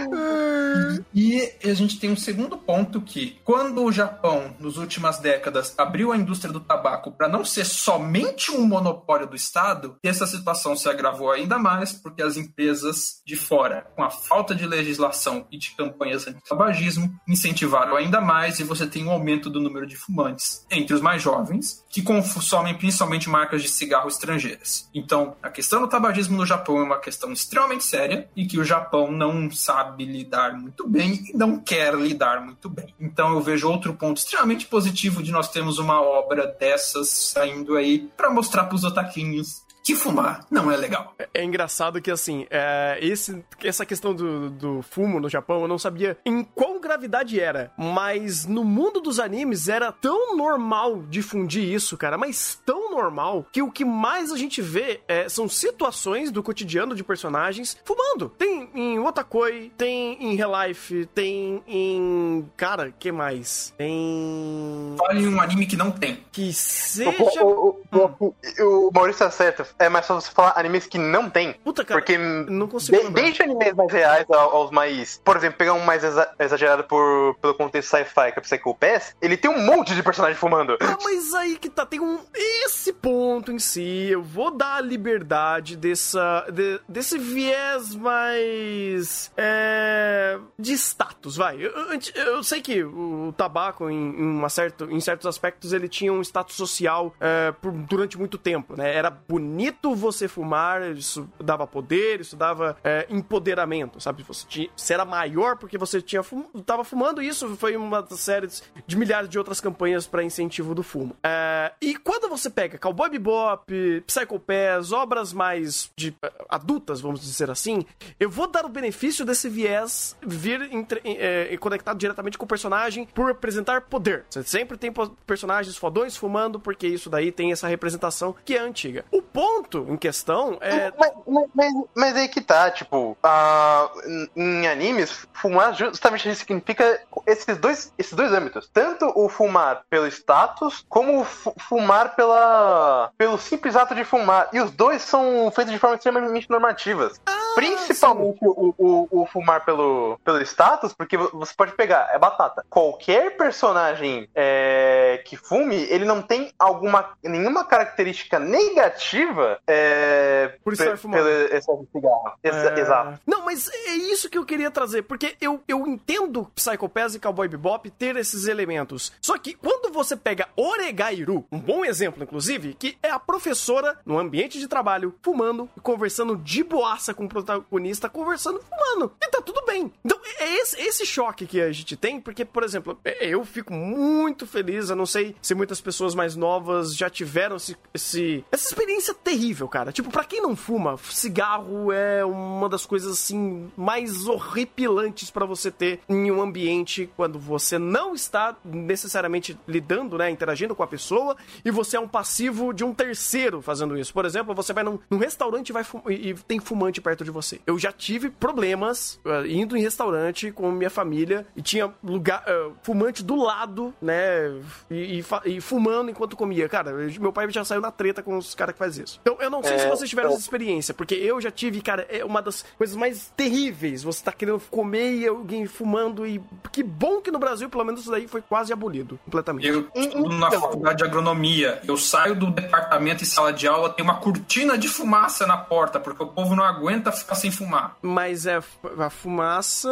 D: e a gente tem um segundo ponto que, quando o Japão, nas últimas décadas, abriu a indústria do tabaco para não ser somente um monopólio do Estado, essa situação se agravou ainda mais porque as empresas de fora, com a falta de legislação e de campanhas anti-tabagismo, incentivaram ainda mais e você tem um aumento do número de fumantes entre os mais jovens, que consomem principalmente marcas de cigarro estrangeiras. Então, a questão do tabagismo no Japão é uma questão extremamente séria e que o Japão não sabe lidar muito bem e não quer lidar muito bem. Então, eu vejo outro ponto extremamente positivo de nós termos uma obra dessas saindo aí para mostrar para os otaquinhos que fumar não é legal.
B: É engraçado que, assim, é, esse, essa questão do, do fumo no Japão, eu não sabia em qual gravidade era, mas no mundo dos animes era tão normal difundir isso, cara, mas tão normal, que o que mais a gente vê é, são situações do cotidiano de personagens fumando. Tem em Otakoi, tem em Real Life, tem em... Cara, que mais? Tem...
D: Fale em um anime que não tem.
B: Que
C: O,
B: seja...
C: o, o, o, o Maurício tá certo. É mais fácil você falar animes que não tem.
B: Puta, cara,
C: Porque
B: não consigo
C: de- desde animes mais reais ao- aos mais. Por exemplo, pegar um mais exa- exagerado por, pelo contexto sci-fi, que é Psycho Pass, ele tem um monte de personagem fumando.
B: Ah, mas aí que tá, tem um nesse ponto em si, eu vou dar a liberdade dessa, de- desse viés mais. É, de status, vai. Eu, eu- eu sei que o tabaco, em, em uma certo, em certos aspectos, ele tinha um status social é, por- durante muito tempo, né? Era bonito você fumar, isso dava poder, isso dava é, empoderamento, sabe? Você, tinha, você era maior porque você tinha fum, tava fumando, isso foi uma das séries de milhares de outras campanhas para incentivo do fumo. É, e quando você pega Cowboy Bebop, Psycho Pass, obras mais de, eh, adultas, vamos dizer assim, eu vou dar o benefício desse viés vir entre- eh, conectado diretamente com o personagem por representar poder. Você sempre tem personagens fodões fumando, porque isso daí tem essa representação que é antiga. O ponto em questão é.
C: Mas, mas, mas, aí que tá, tipo, ah, em- animes, fumar justamente significa esses dois, esses dois âmbitos. Tanto o fumar pelo status, como fumar pela, pelo simples ato de fumar. E os dois são feitos de forma extremamente normativas. Principalmente o, o, o fumar pelo, pelo status, porque vo- você pode pegar, é batata. Qualquer personagem é, que fume, ele não tem alguma nenhuma característica negativa é,
B: Por estar fumando.
C: excesso de cigarro.
B: É.
C: Exato.
B: Não, mas é isso que eu queria trazer, porque eu, eu entendo Psycho Pass e Cowboy Bebop ter esses elementos. Só que quando você pega Oregairu, um bom exemplo, inclusive, que é a professora no ambiente de trabalho, fumando e conversando de boaça com o protagonista, conversando fumando. E tá tudo bem. Então, é esse, esse choque que a gente tem, porque, por exemplo, é- eu fico muito feliz, eu não sei se muitas pessoas mais novas já tiveram esse, esse- essa experiência terrível, cara. Tipo, pra quem não fuma, cigarro é uma das coisas, assim, mais horripilantes pra você ter em um ambiente quando você não está necessariamente lidando, né, interagindo com a pessoa e você é um passivo de um terceiro fazendo isso. Por exemplo, você vai num, num restaurante e, e tem fumante perto de você. Eu já tive problemas eh, indo em restaurante com minha família e tinha lugar eh, fumante do lado, né, e, e e fumando enquanto comia. Cara, eu- meu pai já saiu na treta com os caras que faz isso. Então, eu não sei
C: É,
B: se vocês tiveram
C: eu-
B: essa experiência, porque eu já tive, cara, é uma das coisas mais terríveis. Você tá querendo comer e alguém fumando e que bom que no Brasil, pelo menos isso daí foi quase abolido completamente.
D: Eu estudo na
C: Então.
D: faculdade de agronomia. Eu saio do departamento em sala de aula, tem uma cortina de fumaça na porta, porque o povo não aguenta ficar sem fumar.
B: Mas é a fumaça,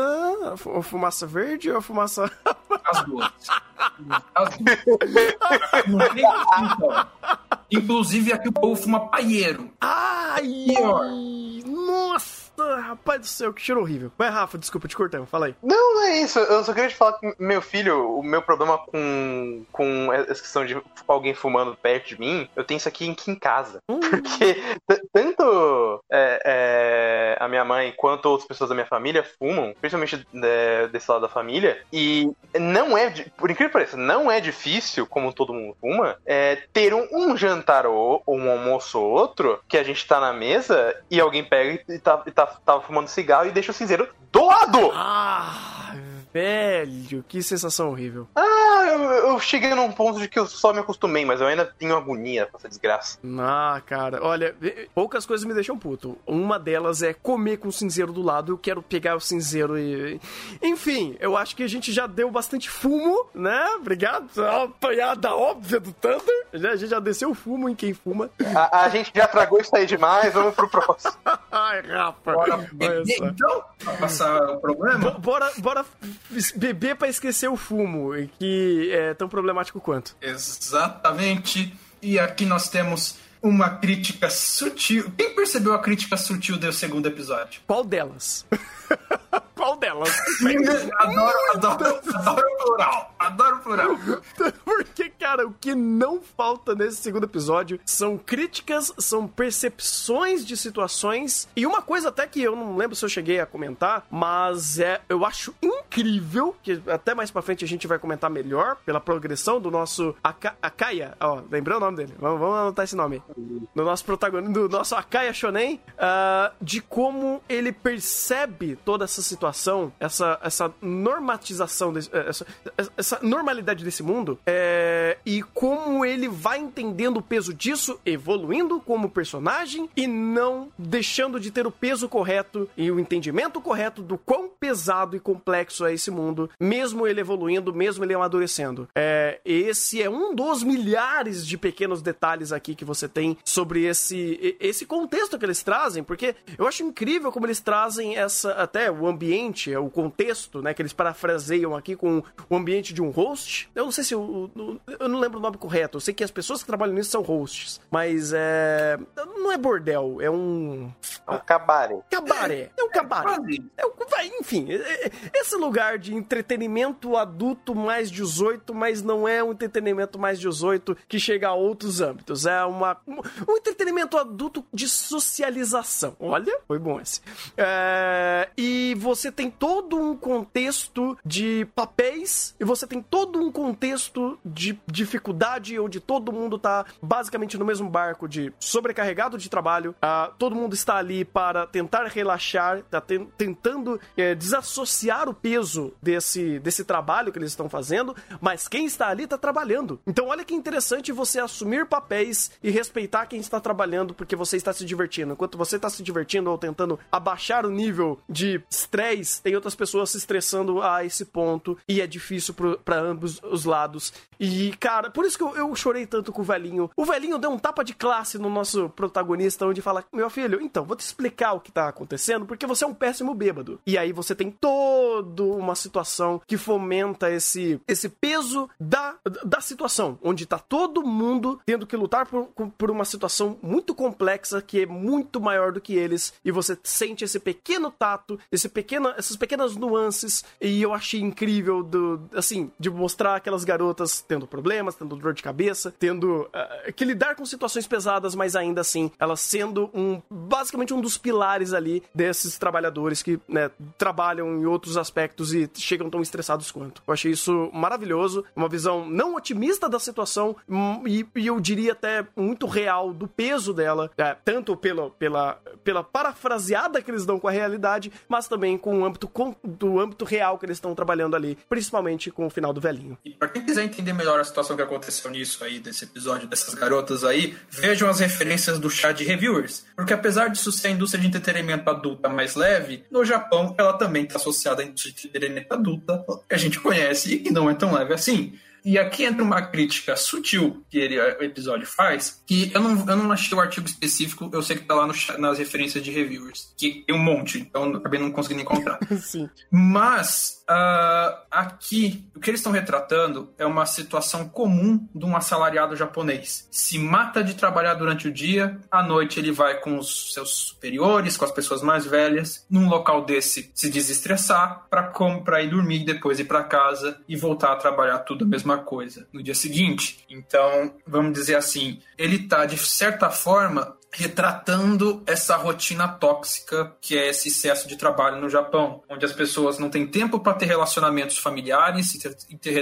B: a fu- a fumaça verde ou a fumaça [LAUGHS]
D: As duas. As duas. Então. Inclusive aqui o povo fuma paieiro.
B: Ai! Nossa, rapaz do céu, que cheiro horrível. Vai, Rafa, desculpa, te cortando, fala aí.
C: Não, não é isso. Eu só queria te falar que meu filho, o meu problema com, com essa questão de alguém fumando perto de mim, eu tenho isso aqui aqui em casa.
B: Hum.
C: Porque tanto é, é, a minha mãe quanto outras pessoas da minha família fumam, principalmente é, desse lado da família, e não é, por incrível que pareça, não é difícil, como todo mundo fuma, é, ter um, um jantar ou, ou um almoço ou outro que a gente tá na mesa e alguém pega e tá, e tá, tava fumando cigarro e deixa o cinzeiro do lado!
B: Ah, velho, que sensação horrível.
C: Ah, eu, eu cheguei num ponto de que eu só me acostumei, mas eu ainda tenho agonia com essa desgraça.
B: Ah, cara, olha, poucas coisas me deixam puto. Uma delas é comer com o cinzeiro do lado, eu quero pegar o cinzeiro e. Enfim, eu acho que a gente já deu bastante fumo, né? Obrigado. A apanhada óbvia do Thunder. Já- A gente já desceu o fumo em quem fuma.
C: A, a gente já tragou isso aí demais, vamos pro próximo. [LAUGHS]
B: Ai, Rafa.
D: Bora então? Pra passar o problema?
B: Bo- Bora, bora beber pra esquecer o fumo, que é tão problemático quanto.
D: Exatamente. E aqui nós temos uma crítica sutil. Quem percebeu a crítica sutil do segundo episódio?
B: Qual delas? [LAUGHS] Qual delas?
D: adoro, adoro, adoro o plural. Adoro o plural. [LAUGHS]
B: Porque, cara, o que não falta nesse segundo episódio são críticas, são percepções de situações. E uma coisa até que eu não lembro se eu cheguei a comentar, mas é, eu acho incrível, que até mais pra frente a gente vai comentar melhor, pela progressão do nosso Aka Akaya. Ó, lembrei o nome dele. Vamos, vamos anotar esse nome. Do nosso protagonista, do nosso Akaya Shonen, ah, de como ele percebe toda essa situação, essa, essa normatização, desse, essa, essa normalidade desse mundo, é, e como como ele vai entendendo o peso disso, evoluindo como personagem e não deixando de ter o peso correto e o entendimento correto do quão pesado e complexo é esse mundo, mesmo ele evoluindo, mesmo ele amadurecendo. É, esse é um dos milhares de pequenos detalhes aqui que você tem sobre esse, esse contexto que eles trazem, porque eu acho incrível como eles trazem essa até o ambiente, o contexto, né, que eles parafraseiam aqui com o ambiente de um host. Eu não sei se eu, eu não lembro o nome correto. Eu sei que as pessoas que trabalham nisso são hosts, mas é não é bordel, é um
C: É um cabaré.
B: cabaré. É um cabaré. É um, vai, enfim, é- é- esse lugar de entretenimento adulto mais 18, mas não é um entretenimento mais 18 que chega a outros âmbitos. É uma, um, um entretenimento adulto de socialização. Olha, foi bom esse. É, e você tem todo um contexto de papéis e você tem todo um contexto de dificuldade onde todo mundo tá basicamente no mesmo barco de sobrecarregado de trabalho. ah, todo mundo está ali para tentar relaxar, tá ten- tentando eh, desassociar o peso desse, desse trabalho que eles estão fazendo, mas quem está ali está trabalhando. Então olha que interessante você assumir papéis e respeitar quem está trabalhando porque você está se divertindo. Enquanto você está se divertindo ou tentando abaixar o nível de estresse, tem outras pessoas se estressando a esse ponto e é difícil para ambos os lados. E, cara, por isso que eu, eu chorei tanto com o velhinho. O velhinho deu um tapa de classe no nosso protagonista, onde fala: Meu filho, então, vou te explicar o que tá acontecendo, porque você é um péssimo bêbado. E aí você tem toda uma situação que fomenta esse, esse peso da, da situação, onde tá todo mundo tendo que lutar por, por uma situação muito complexa que é muito maior do que eles, e você sente esse pequeno tato, esse pequeno, essas pequenas nuances, e eu achei incrível do, assim, de mostrar aquelas garotas tendo problemas, tendo dor de cabeça, tendo ah, que lidar com situações pesadas, mas ainda assim, elas sendo um basicamente um dos pilares ali desses trabalhadores que né, trabalham em outros aspectos e chegam tão estressados quanto. Eu achei isso maravilhoso, uma visão não otimista da situação hum, e, e eu diria até muito real do peso dela, é, tanto pelo, pela, pela parafraseada que eles dão com a realidade, mas também com o âmbito com- do âmbito real que eles estão trabalhando ali, principalmente com o final do velhinho.
D: E pra quem quiser entender melhor a situação que aconteceu nisso aí, desse episódio, dessas garotas aí, vejam as referências do chá de reviewers. Porque apesar disso ser a indústria de entretenimento adulta mais leve, no Japão ela também está associada à indústria de entretenimento adulta, que a gente conhece e que não é tão leve assim. E aqui entra uma crítica sutil que ele, o episódio faz, que eu não, eu não achei o artigo específico, eu sei que tá lá no nas referências de reviewers, que tem um monte, então eu acabei não conseguindo encontrar. [LAUGHS]
B: Sim.
D: Mas ah, aqui o que eles estão retratando é uma situação comum de um assalariado japonês. Se mata de trabalhar durante o dia, à noite ele vai com os seus superiores, com as pessoas mais velhas, num local desse se desestressar para ir dormir, depois ir para casa e voltar a trabalhar tudo a mesma coisa no dia seguinte. Então, vamos dizer assim, ele tá de certa forma retratando essa rotina tóxica que é esse excesso de trabalho no Japão, onde as pessoas não têm tempo para ter relacionamentos familiares,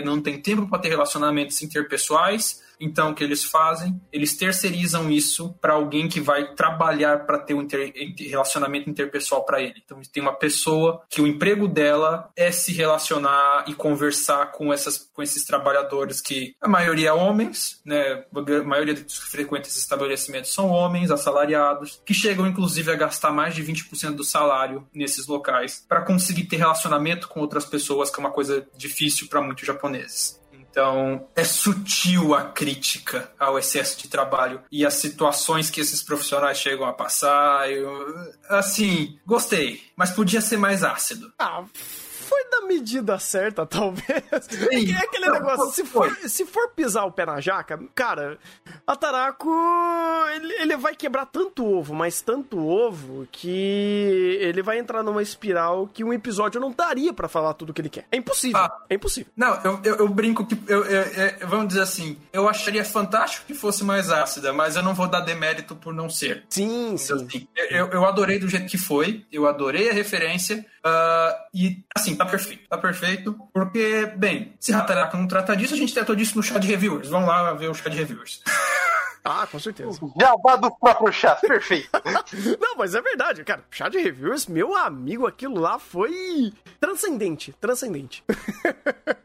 D: não têm tempo para ter relacionamentos interpessoais. Então, o que eles fazem? Eles terceirizam isso para alguém que vai trabalhar para ter um inter- relacionamento interpessoal para ele. Então, tem uma pessoa que o emprego dela é se relacionar e conversar com, essas, com esses trabalhadores que a maioria é homens, né? A maioria dos que frequentam esses estabelecimentos são homens, assalariados, que chegam inclusive a gastar mais de 20% do salário nesses locais para conseguir ter relacionamento com outras pessoas, que é uma coisa difícil para muitos japoneses. Então, é sutil a crítica ao excesso de trabalho e as situações que esses profissionais chegam a passar. Eu, assim, gostei, mas podia ser mais ácido.
B: Ah, da medida certa, [LAUGHS] talvez. É, que- é aquele negócio, se for, se for pisar o pé na jaca, cara, a Tarako, ele, ele vai quebrar tanto ovo, mas tanto ovo, que ele vai entrar numa espiral que um episódio não daria pra falar tudo que ele quer. É impossível,
D: Ah.
B: é impossível.
D: Não, eu, eu, eu brinco que. Eu, eu- eu- vamos dizer assim, eu acharia fantástico que fosse mais ácida, mas eu não vou dar demérito por não ser.
B: Sim, sim.
D: Assim, eu, eu adorei do jeito que foi, eu adorei a referência, ah, e assim, tá perfeito, tá perfeito, porque, bem, se Hataraku não trata disso, a gente tratou disso no chá de reviewers. Vamos lá ver o chá de reviewers. [LAUGHS]
B: Ah, com certeza.
C: Jabá do próprio chá, perfeito. [LAUGHS]
B: Não, mas é verdade, cara. Chá de reviewers, meu amigo, aquilo lá foi transcendente, transcendente.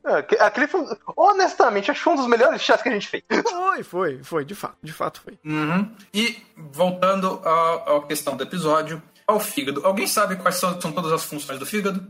C: É, Aquele foi, honestamente, acho que foi um dos melhores chás que a gente fez.
B: Foi, foi, foi, de fato, de fato foi.
D: Uhum. E voltando à, à questão do episódio, ao fígado. Alguém sabe quais são, são todas as funções do fígado?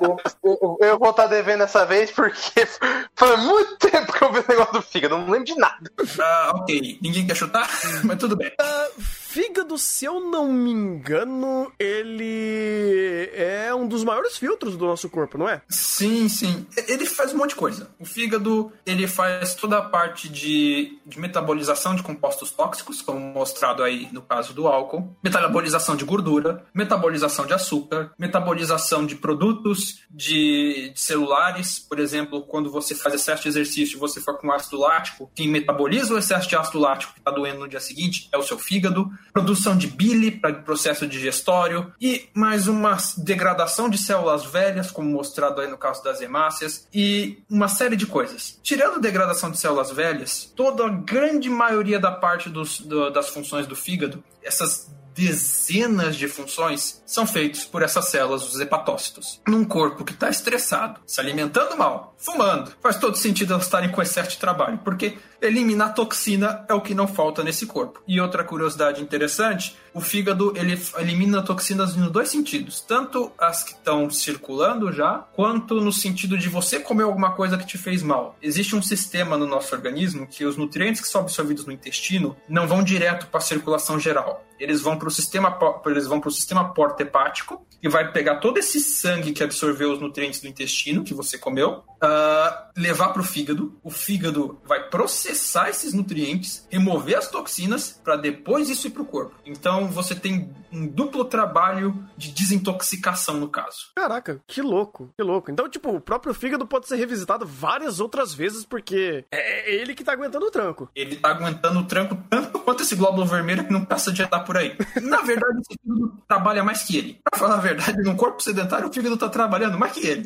C: Eu, eu- eu vou estar devendo essa vez porque [LAUGHS] foi muito tempo que eu vi o negócio do fígado, não lembro de nada.
D: Ah, ok. Ninguém quer chutar? [LAUGHS] Mas tudo bem.
B: Ah, fígado, se eu não me engano, ele é um dos maiores filtros do nosso corpo, não é?
D: Sim, sim. Ele faz um monte de coisa. O fígado, ele faz toda a parte de, de metabolização de compostos tóxicos, como mostrado aí no caso do álcool, metabolização de gordura, metabolização de açúcar, metabolização de produtos de, de celulares, por exemplo, quando você faz excesso de exercício você for com ácido lático, quem metaboliza o excesso de ácido lático que está doendo no dia seguinte é o seu fígado, produção de bile para processo digestório e mais uma degradação de células velhas, como mostrado aí no caso das hemácias, e uma série de coisas. Tirando a degradação de células velhas, toda a grande maioria da parte dos- do- das funções do fígado, essas dezenas de funções são feitos por essas células, os hepatócitos. Num corpo que está estressado, se alimentando mal, fumando, faz todo sentido elas estarem com excesso de trabalho, porque eliminar toxina é o que não falta nesse corpo. E outra curiosidade interessante, o fígado ele elimina toxinas nos dois sentidos, tanto as que estão circulando já, quanto no sentido de você comer alguma coisa que te fez mal. Existe um sistema no nosso organismo que os nutrientes que são absorvidos no intestino não vão direto para a circulação geral. Eles vão para o sistema, eles vão para o sistema porta-hepático e vai pegar todo esse sangue que absorveu os nutrientes do intestino que você comeu, ah, levar para o fígado. O fígado vai processar esses nutrientes, remover as toxinas para depois isso ir para o corpo. Então você tem um duplo trabalho de desintoxicação no caso.
B: Caraca, que louco, que louco. Então, tipo, o próprio fígado pode ser revisitado várias outras vezes porque é ele que tá aguentando o tranco.
D: Ele tá aguentando o tranco tanto quanto esse glóbulo vermelho que não passa de estar por aí. Na verdade, esse fígado trabalha mais que ele. Pra falar a verdade, num corpo sedentário, o fígado tá trabalhando mais que ele.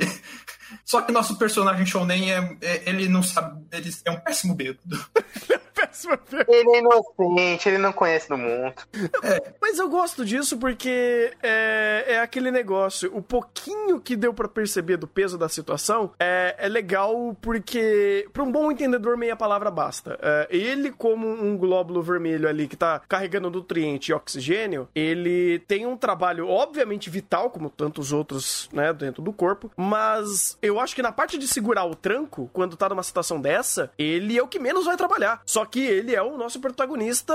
D: Só que nosso personagem Shounen é, é- ele não sabe, ele é um péssimo bêbado.
C: Ele é inocente, ele não conhece do mundo.
B: Mas eu gosto disso porque é, é aquele negócio. O pouquinho que deu pra perceber do peso da situação é, é legal porque, pra um bom entendedor, meia palavra basta. É, ele, como um glóbulo vermelho ali que tá carregando nutriente e oxigênio, ele tem um trabalho, obviamente, vital, como tantos outros, né, dentro do corpo. Mas eu acho que na parte de segurar o tranco, quando tá numa situação dessa, ele é o que menos vai trabalhar. Só que ele é o nosso protagonista,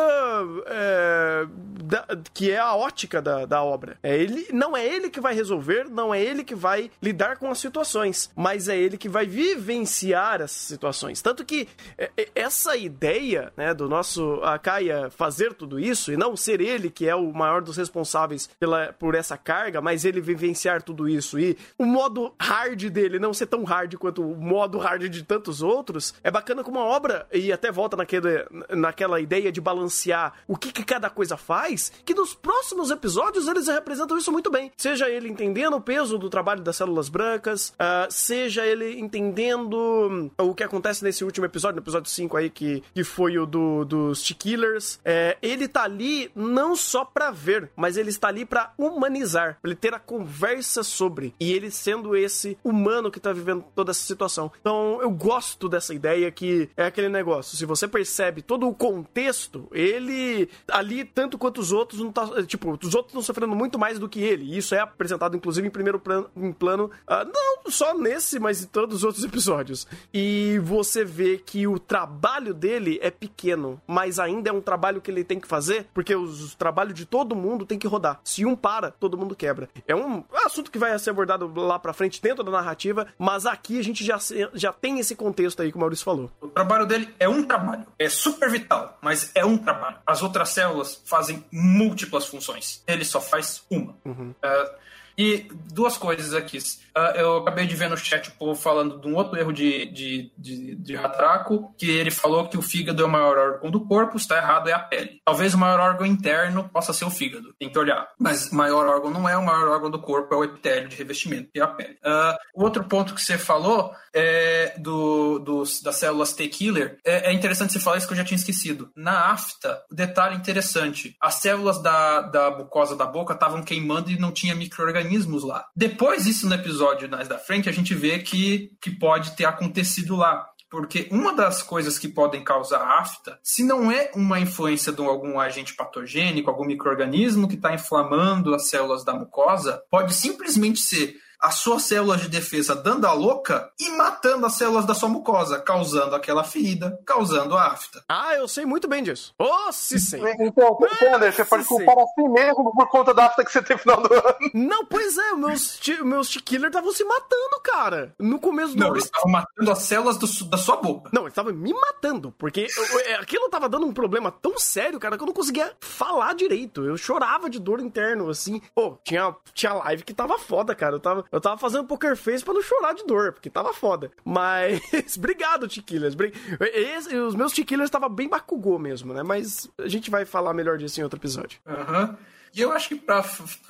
B: é, da- que é a ótica da, da obra. É ele, não é ele que vai resolver, não é ele que vai lidar com as situações, mas é ele que vai vivenciar essas situações. Tanto que é, é, essa ideia, né, do nosso Akaya fazer tudo isso e não ser ele que é o maior dos responsáveis pela, por essa carga, mas ele vivenciar tudo isso e o modo hard dele não ser tão hard quanto o modo hard de tantos outros, é bacana como uma obra, e até volta naquele, naquela ideia de balancear o que, que cada coisa faz, que nos próximos episódios eles representam isso muito bem. Seja ele entendendo o peso do trabalho das células brancas, ah, seja ele entendendo o que acontece nesse último episódio, no episódio 5 aí, que, que foi o do, dos T-Killers. É, ele tá ali não só pra ver, mas ele está ali pra humanizar, pra ele ter a conversa sobre. E ele sendo esse humano que tá vivendo toda essa situação. Então, eu gosto dessa ideia que é aquele negócio. Se você percebe todo o contexto, ele ali, tanto quanto os outros, não tá. Tipo, os outros estão sofrendo muito mais do que ele. E isso é apresentado, inclusive, em primeiro plano, em plano ah, não só nesse, mas em todos os outros episódios. E você vê que o trabalho dele é pequeno, mas ainda é um trabalho que ele tem que fazer, porque os, os trabalhos de todo mundo tem que rodar. Se um para, todo mundo quebra. É um assunto que vai ser abordado lá pra frente dentro da narrativa, mas aqui a gente já, já tem esse contexto aí que o Maurício falou.
D: O trabalho dele é um trabalho. É super vital, mas é um trabalho. As outras células fazem múltiplas funções. Ele só faz uma. Ah, e duas coisas aqui. Ah, eu acabei de ver no chat o povo falando de um outro erro de, de, de, de Hatraco, que ele falou que o fígado é o maior órgão do corpo, está errado, é a pele. Talvez o maior órgão interno possa ser o fígado, tem que olhar. Mas o maior órgão não é o maior órgão do corpo, é o epitélio de revestimento, que é a pele. O outro ponto que você falou é do, dos, das células T-killer, é, é interessante você falar isso que eu já tinha esquecido. Na afta, detalhe interessante: as células da, da mucosa da boca estavam queimando e não tinha lá. Depois, isso no episódio mais da frente, a gente vê que, que pode ter acontecido lá. Porque uma das coisas que podem causar afta, se não é uma influência de algum agente patogênico, algum microorganismo que está inflamando as células da mucosa, pode simplesmente ser as suas células de defesa dando a louca e matando as células da sua mucosa, causando aquela ferida, causando a afta.
B: Ah, eu sei muito bem disso. Ô, se sei.
C: Então, Thunder, você pode
B: sim,
C: culpar a si mesmo por conta da afta que você teve no final do ano.
B: Não, pois é, meus, meus T-Killer estavam se matando, cara. No começo do
D: Não,
B: ano.
D: eles estavam matando as células do da sua boca.
B: Não, eles estavam me matando, porque eu- eu- aquilo tava dando um problema tão sério, cara, que eu não conseguia falar direito. Eu chorava de dor interno, assim. Pô, tinha, tinha live que tava foda, cara. Eu tava, eu tava fazendo poker face pra não chorar de dor, porque tava foda. Mas, [LAUGHS] obrigado, esse- Os meus T-Killers tava bem Bakugou mesmo, né? Mas a gente vai falar melhor disso em outro episódio.
D: Aham. E eu acho que pra,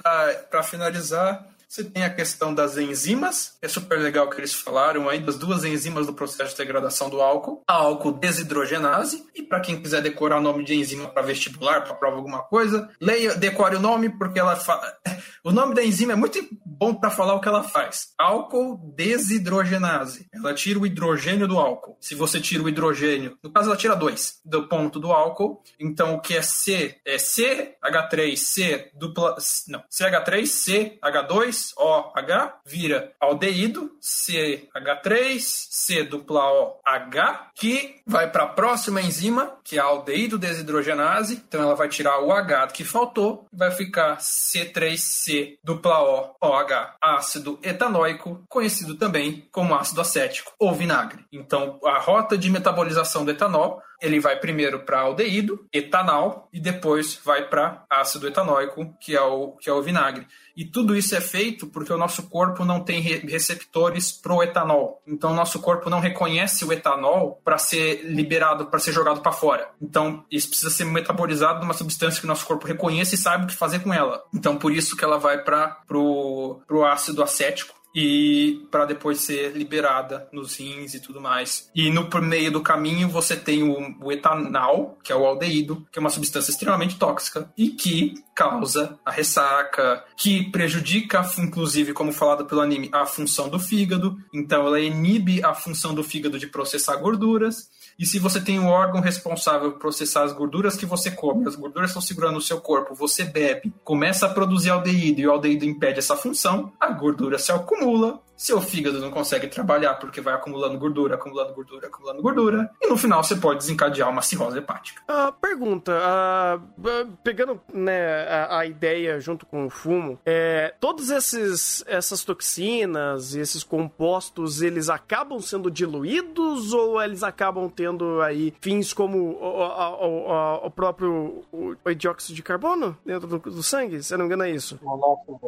D: pra, pra finalizar, você tem a questão das enzimas, é super legal que eles falaram aí das duas enzimas do processo de degradação do álcool, a álcool desidrogenase, e para quem quiser decorar o nome de enzima para vestibular, para prova alguma coisa, leia, decore o nome porque ela fala. [LAUGHS] o nome da enzima é muito bom para falar o que ela faz. Álcool desidrogenase. Ela tira o hidrogênio do álcool. Se você tira o hidrogênio, no caso ela tira dois do ponto do álcool, então o que é C é CH3C dupla não, CH3CH2 2OH vira aldeído, CH3, C dupla OH, que vai para a próxima enzima, que é a aldeído desidrogenase. Então ela vai tirar o H que faltou, vai ficar C3C dupla O OH, ácido etanoico, conhecido também como ácido acético ou vinagre. Então a rota de metabolização do etanol ele vai primeiro para aldeído, etanol, e depois vai para ácido etanóico, que é, o, que é o vinagre. E tudo isso é feito porque o nosso corpo não tem re- receptores pro etanol. Então, o nosso corpo não reconhece o etanol para ser liberado, para ser jogado para fora. Então, isso precisa ser metabolizado numa substância que o nosso corpo reconheça e saiba o que fazer com ela. Então, por isso que ela vai para pro, pro ácido acético e para depois ser liberada nos rins e tudo mais. E no meio do caminho você tem o, o etanol, que é o aldeído, que é uma substância extremamente tóxica e que causa a ressaca, que prejudica, inclusive, como falado pelo anime, a função do fígado. Então ela inibe a função do fígado de processar gorduras. E se você tem um órgão responsável por processar as gorduras que você come, as gorduras estão segurando o seu corpo, você bebe, começa a produzir aldeído e o aldeído impede essa função, a gordura se acumula, seu fígado não consegue trabalhar porque vai acumulando gordura, acumulando gordura, acumulando gordura, e no final você pode desencadear uma cirrose hepática.
B: Ah, pergunta, ah, pegando né, a, a ideia junto com o fumo, é, todos esses essas toxinas e esses compostos, eles acabam sendo diluídos ou eles acabam tendo aí fins como o, o- o- o- próprio o, o dióxido de carbono dentro do, do sangue? Se eu não me engano é isso.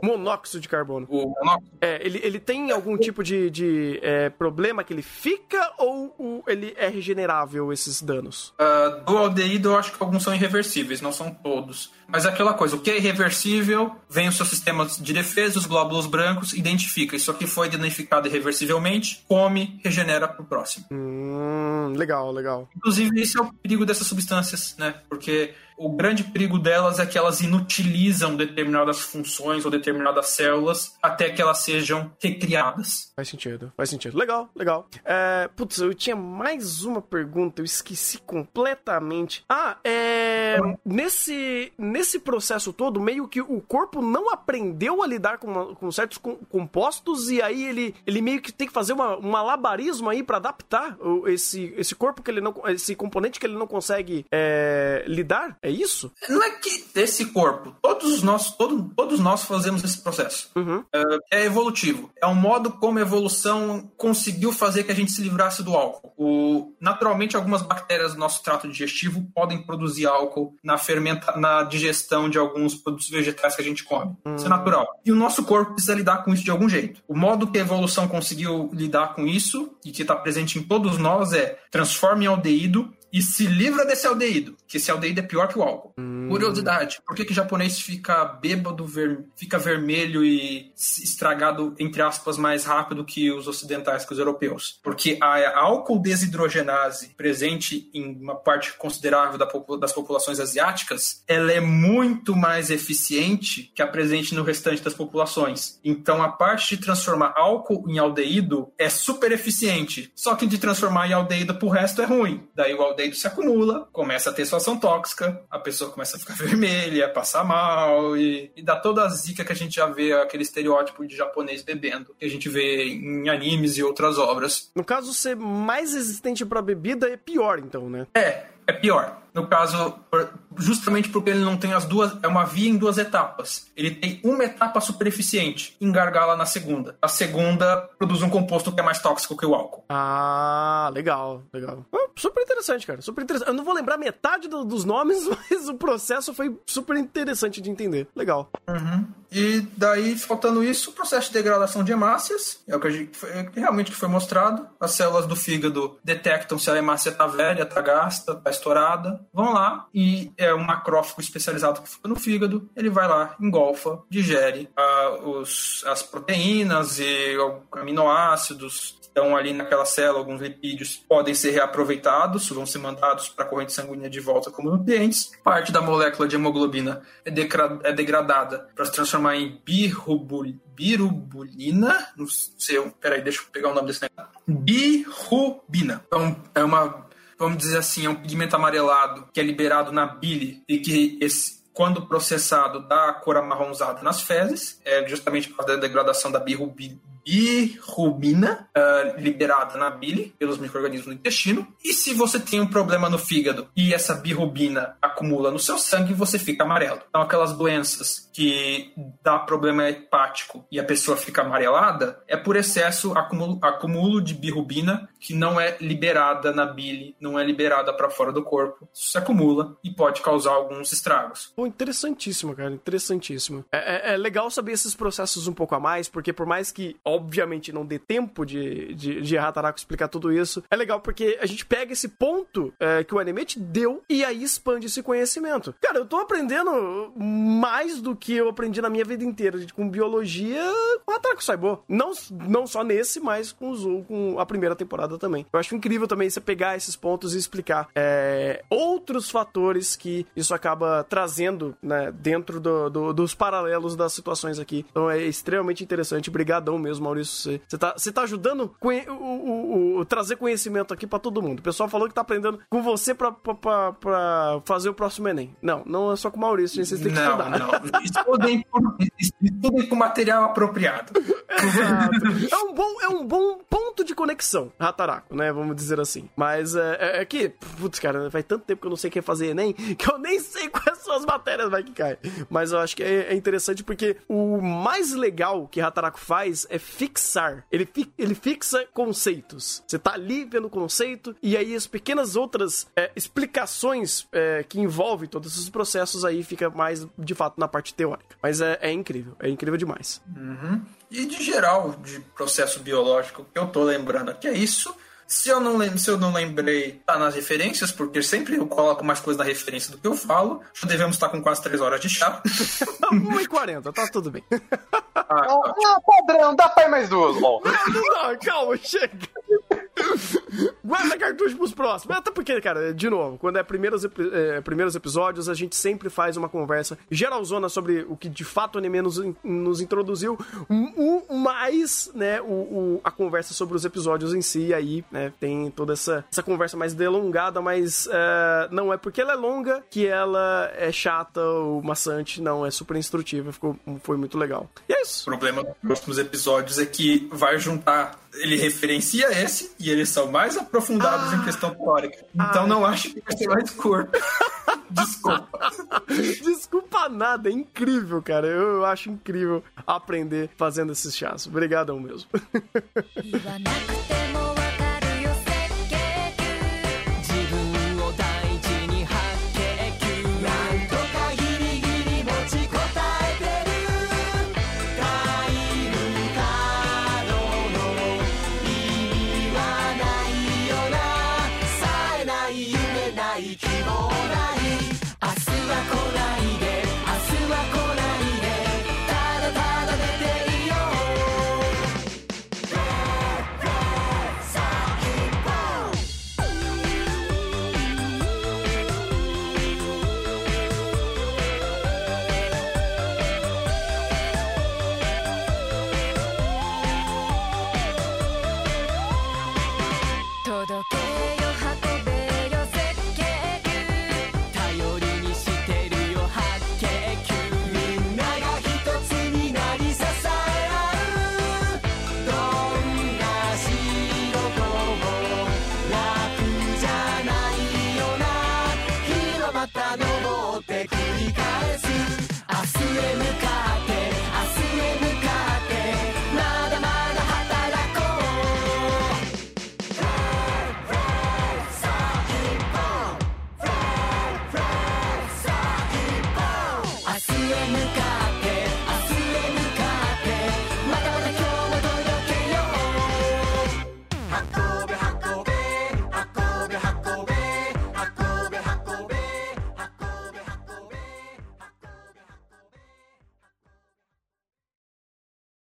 B: Monóxido de carbono.
D: O monóxido
B: É, ele, ele tem algum tipo de, de é, problema que ele fica ou o- ele é regenerável esses danos?
D: Ah, do aldeído, eu acho que alguns são irreversíveis, não são todos. Mas é aquela coisa, o que é irreversível, vem o seu sistema de defesa, os glóbulos brancos, identifica. Isso aqui foi identificado irreversivelmente, come, regenera pro próximo.
B: Hum, legal, legal.
D: Inclusive, esse é o perigo dessas substâncias, né? Porque o grande perigo delas é que elas inutilizam determinadas funções ou determinadas células até que elas sejam recriadas.
B: Faz sentido, faz sentido. Legal, legal. É, putz, eu tinha mais uma pergunta, eu esqueci completamente. Ah, é. Nesse, nesse processo todo, meio que o corpo não aprendeu a lidar com, com certos com- compostos e aí ele, ele meio que tem que fazer uma, um malabarismo aí pra adaptar esse, esse corpo que ele não. esse componente que ele não consegue é, lidar? É isso?
D: Não é que esse corpo, todos nós, todo, todos nós fazemos esse processo.
B: Uhum.
D: É evolutivo. É um modo como a evolução conseguiu fazer que a gente se livrasse do álcool. O, naturalmente, algumas bactérias do nosso trato digestivo podem produzir álcool na fermenta, na digestão de alguns produtos vegetais que a gente come. Isso é natural. E o nosso corpo precisa lidar com isso de algum jeito. O modo que a evolução conseguiu lidar com isso e que está presente em todos nós é transforma em aldeído e se livra desse aldeído, que esse aldeído é pior que o álcool. Curiosidade, por que que japonês fica bêbado, ver- fica vermelho e estragado, entre aspas, mais rápido que os ocidentais, que os europeus? Porque a álcool desidrogenase presente em uma parte considerável da das populações asiáticas, ela é muito mais eficiente que a presente no restante das populações. Então a parte de transformar álcool em aldeído é super eficiente. Só que de transformar em aldeído pro resto é ruim. Daí o aldeído se acumula, começa a ter sua ação tóxica, a pessoa começa a ficar [LAUGHS] vermelha, passar mal e, e dá toda a zica que a gente já vê, aquele estereótipo de japonês bebendo, que a gente vê em animes e outras obras.
B: No caso, ser mais resistente pra bebida é pior, então, né?
D: É, é pior. No caso, justamente porque ele não tem as duas. É uma via em duas etapas. Ele tem uma etapa super eficiente, engargala na segunda. A segunda produz um composto que é mais tóxico que o álcool.
B: Ah, legal, legal. Super interessante, cara. Super interessante. Eu não vou lembrar metade do- dos nomes, [LAUGHS] mas o processo foi super interessante de entender. Legal.
D: E daí, faltando isso, o processo de degradação de hemácias, é o que gente, foi, é realmente que foi mostrado. As células do fígado detectam se a hemácia tá velha, tá gasta, tá estourada. Vão lá e é um macrófago especializado que fica no fígado. Ele vai lá, engolfa, digere ah, os, as proteínas e aminoácidos que estão ali naquela célula, alguns lipídios podem ser reaproveitados, vão ser mandados para a corrente sanguínea de volta como nutrientes. Parte da molécula de hemoglobina é, é degradada para se transformar em birubul- birubulina. Não sei, peraí, deixa eu pegar o nome desse negócio. Birubina. Então, é uma, vamos dizer assim, é um pigmento amarelado que é liberado na bile e que esse quando processado, dá a cor amarronzada nas fezes, é justamente por causa da degradação da birrubi- birrubina ah, liberada na bile pelos micro-organismos no intestino. E se você tem um problema no fígado e essa birrubina acumula no seu sangue, você fica amarelo. Então, aquelas doenças que dá problema hepático e a pessoa fica amarelada, é por excesso acúmulo, acúmulo de birrubina que não é liberada na bile, não é liberada para fora do corpo. Isso se acumula e pode causar alguns estragos.
B: Pô, interessantíssimo, cara. Interessantíssimo. É, é- é legal saber esses processos um pouco a mais, porque por mais que, obviamente, não dê tempo de, de, de Hataraku explicar tudo isso, é legal porque a gente pega esse ponto é, que o anime te deu e aí expande esse conhecimento. Cara, eu tô aprendendo mais do que eu aprendi na minha vida inteira com biologia com Hataraku Saibo. Não, não só nesse, mas com, os, com a primeira temporada também. Eu acho incrível também você pegar esses pontos e explicar é, outros fatores que isso acaba trazendo né, dentro do- do- dos paralelos das situações aqui. Então é extremamente interessante. Obrigadão mesmo, Maurício. Você, você, tá, você tá ajudando o, o- o- trazer conhecimento aqui pra todo mundo. O pessoal falou que tá aprendendo com você pra, pra, pra- pra fazer o próximo Enem. Não, não é só com o Maurício. Vocês têm que
D: Não,
B: estudar.
D: não. Estudem, estudem com material apropriado.
B: Exato. É um bom, é um bom ponto de conexão, Rataraco, né? Vamos dizer assim. Mas é, é, é que, putz, cara, faz tanto tempo que eu não sei o que é fazer Enem que eu nem sei quais são as matérias vai que cai. Mas eu acho que é, é interessante porque o mais legal que Rataraco faz é fixar. Ele, fi- ele fixa conceitos. Você tá ali vendo o conceito e aí as pequenas outras é, explicações é, que envolvem todos esses processos aí fica mais de fato na parte teórica. Mas é, é incrível, é incrível demais.
D: E de geral, de processo biológico, que eu tô lembrando aqui é isso. Se eu, não se eu não lembrei, tá nas referências, porque sempre eu coloco mais coisa na referência do que eu falo. Já devemos estar com quase três horas de chá. [LAUGHS]
B: 1h40, tá tudo bem.
D: Ah,
C: Ah, padrão, dá pra ir mais duas. Ó.
B: Não, calma, chega. Guarda cartucho pros próximos. Até porque, cara, de novo, quando é primeiros, é, primeiros episódios, a gente sempre faz uma conversa geralzona sobre o que de fato o anime nos, nos introduziu, o, o mais, né, o, o- a conversa sobre os episódios em si, aí, né, tem toda essa, essa conversa mais delongada, mas é, não é porque ela é longa que ela é chata ou maçante, não, é super instrutiva, ficou, foi muito legal. E é
D: O
B: isso.
D: problema dos próximos episódios é que vai juntar. Ele referencia esse e eles são mais aprofundados em questão teórica. Então
B: Ai.
D: não acho que vai ser mais curto. [LAUGHS] Desculpa.
B: Desculpa nada, é incrível, cara. Eu, eu acho incrível aprender fazendo esses chás. Obrigadão mesmo.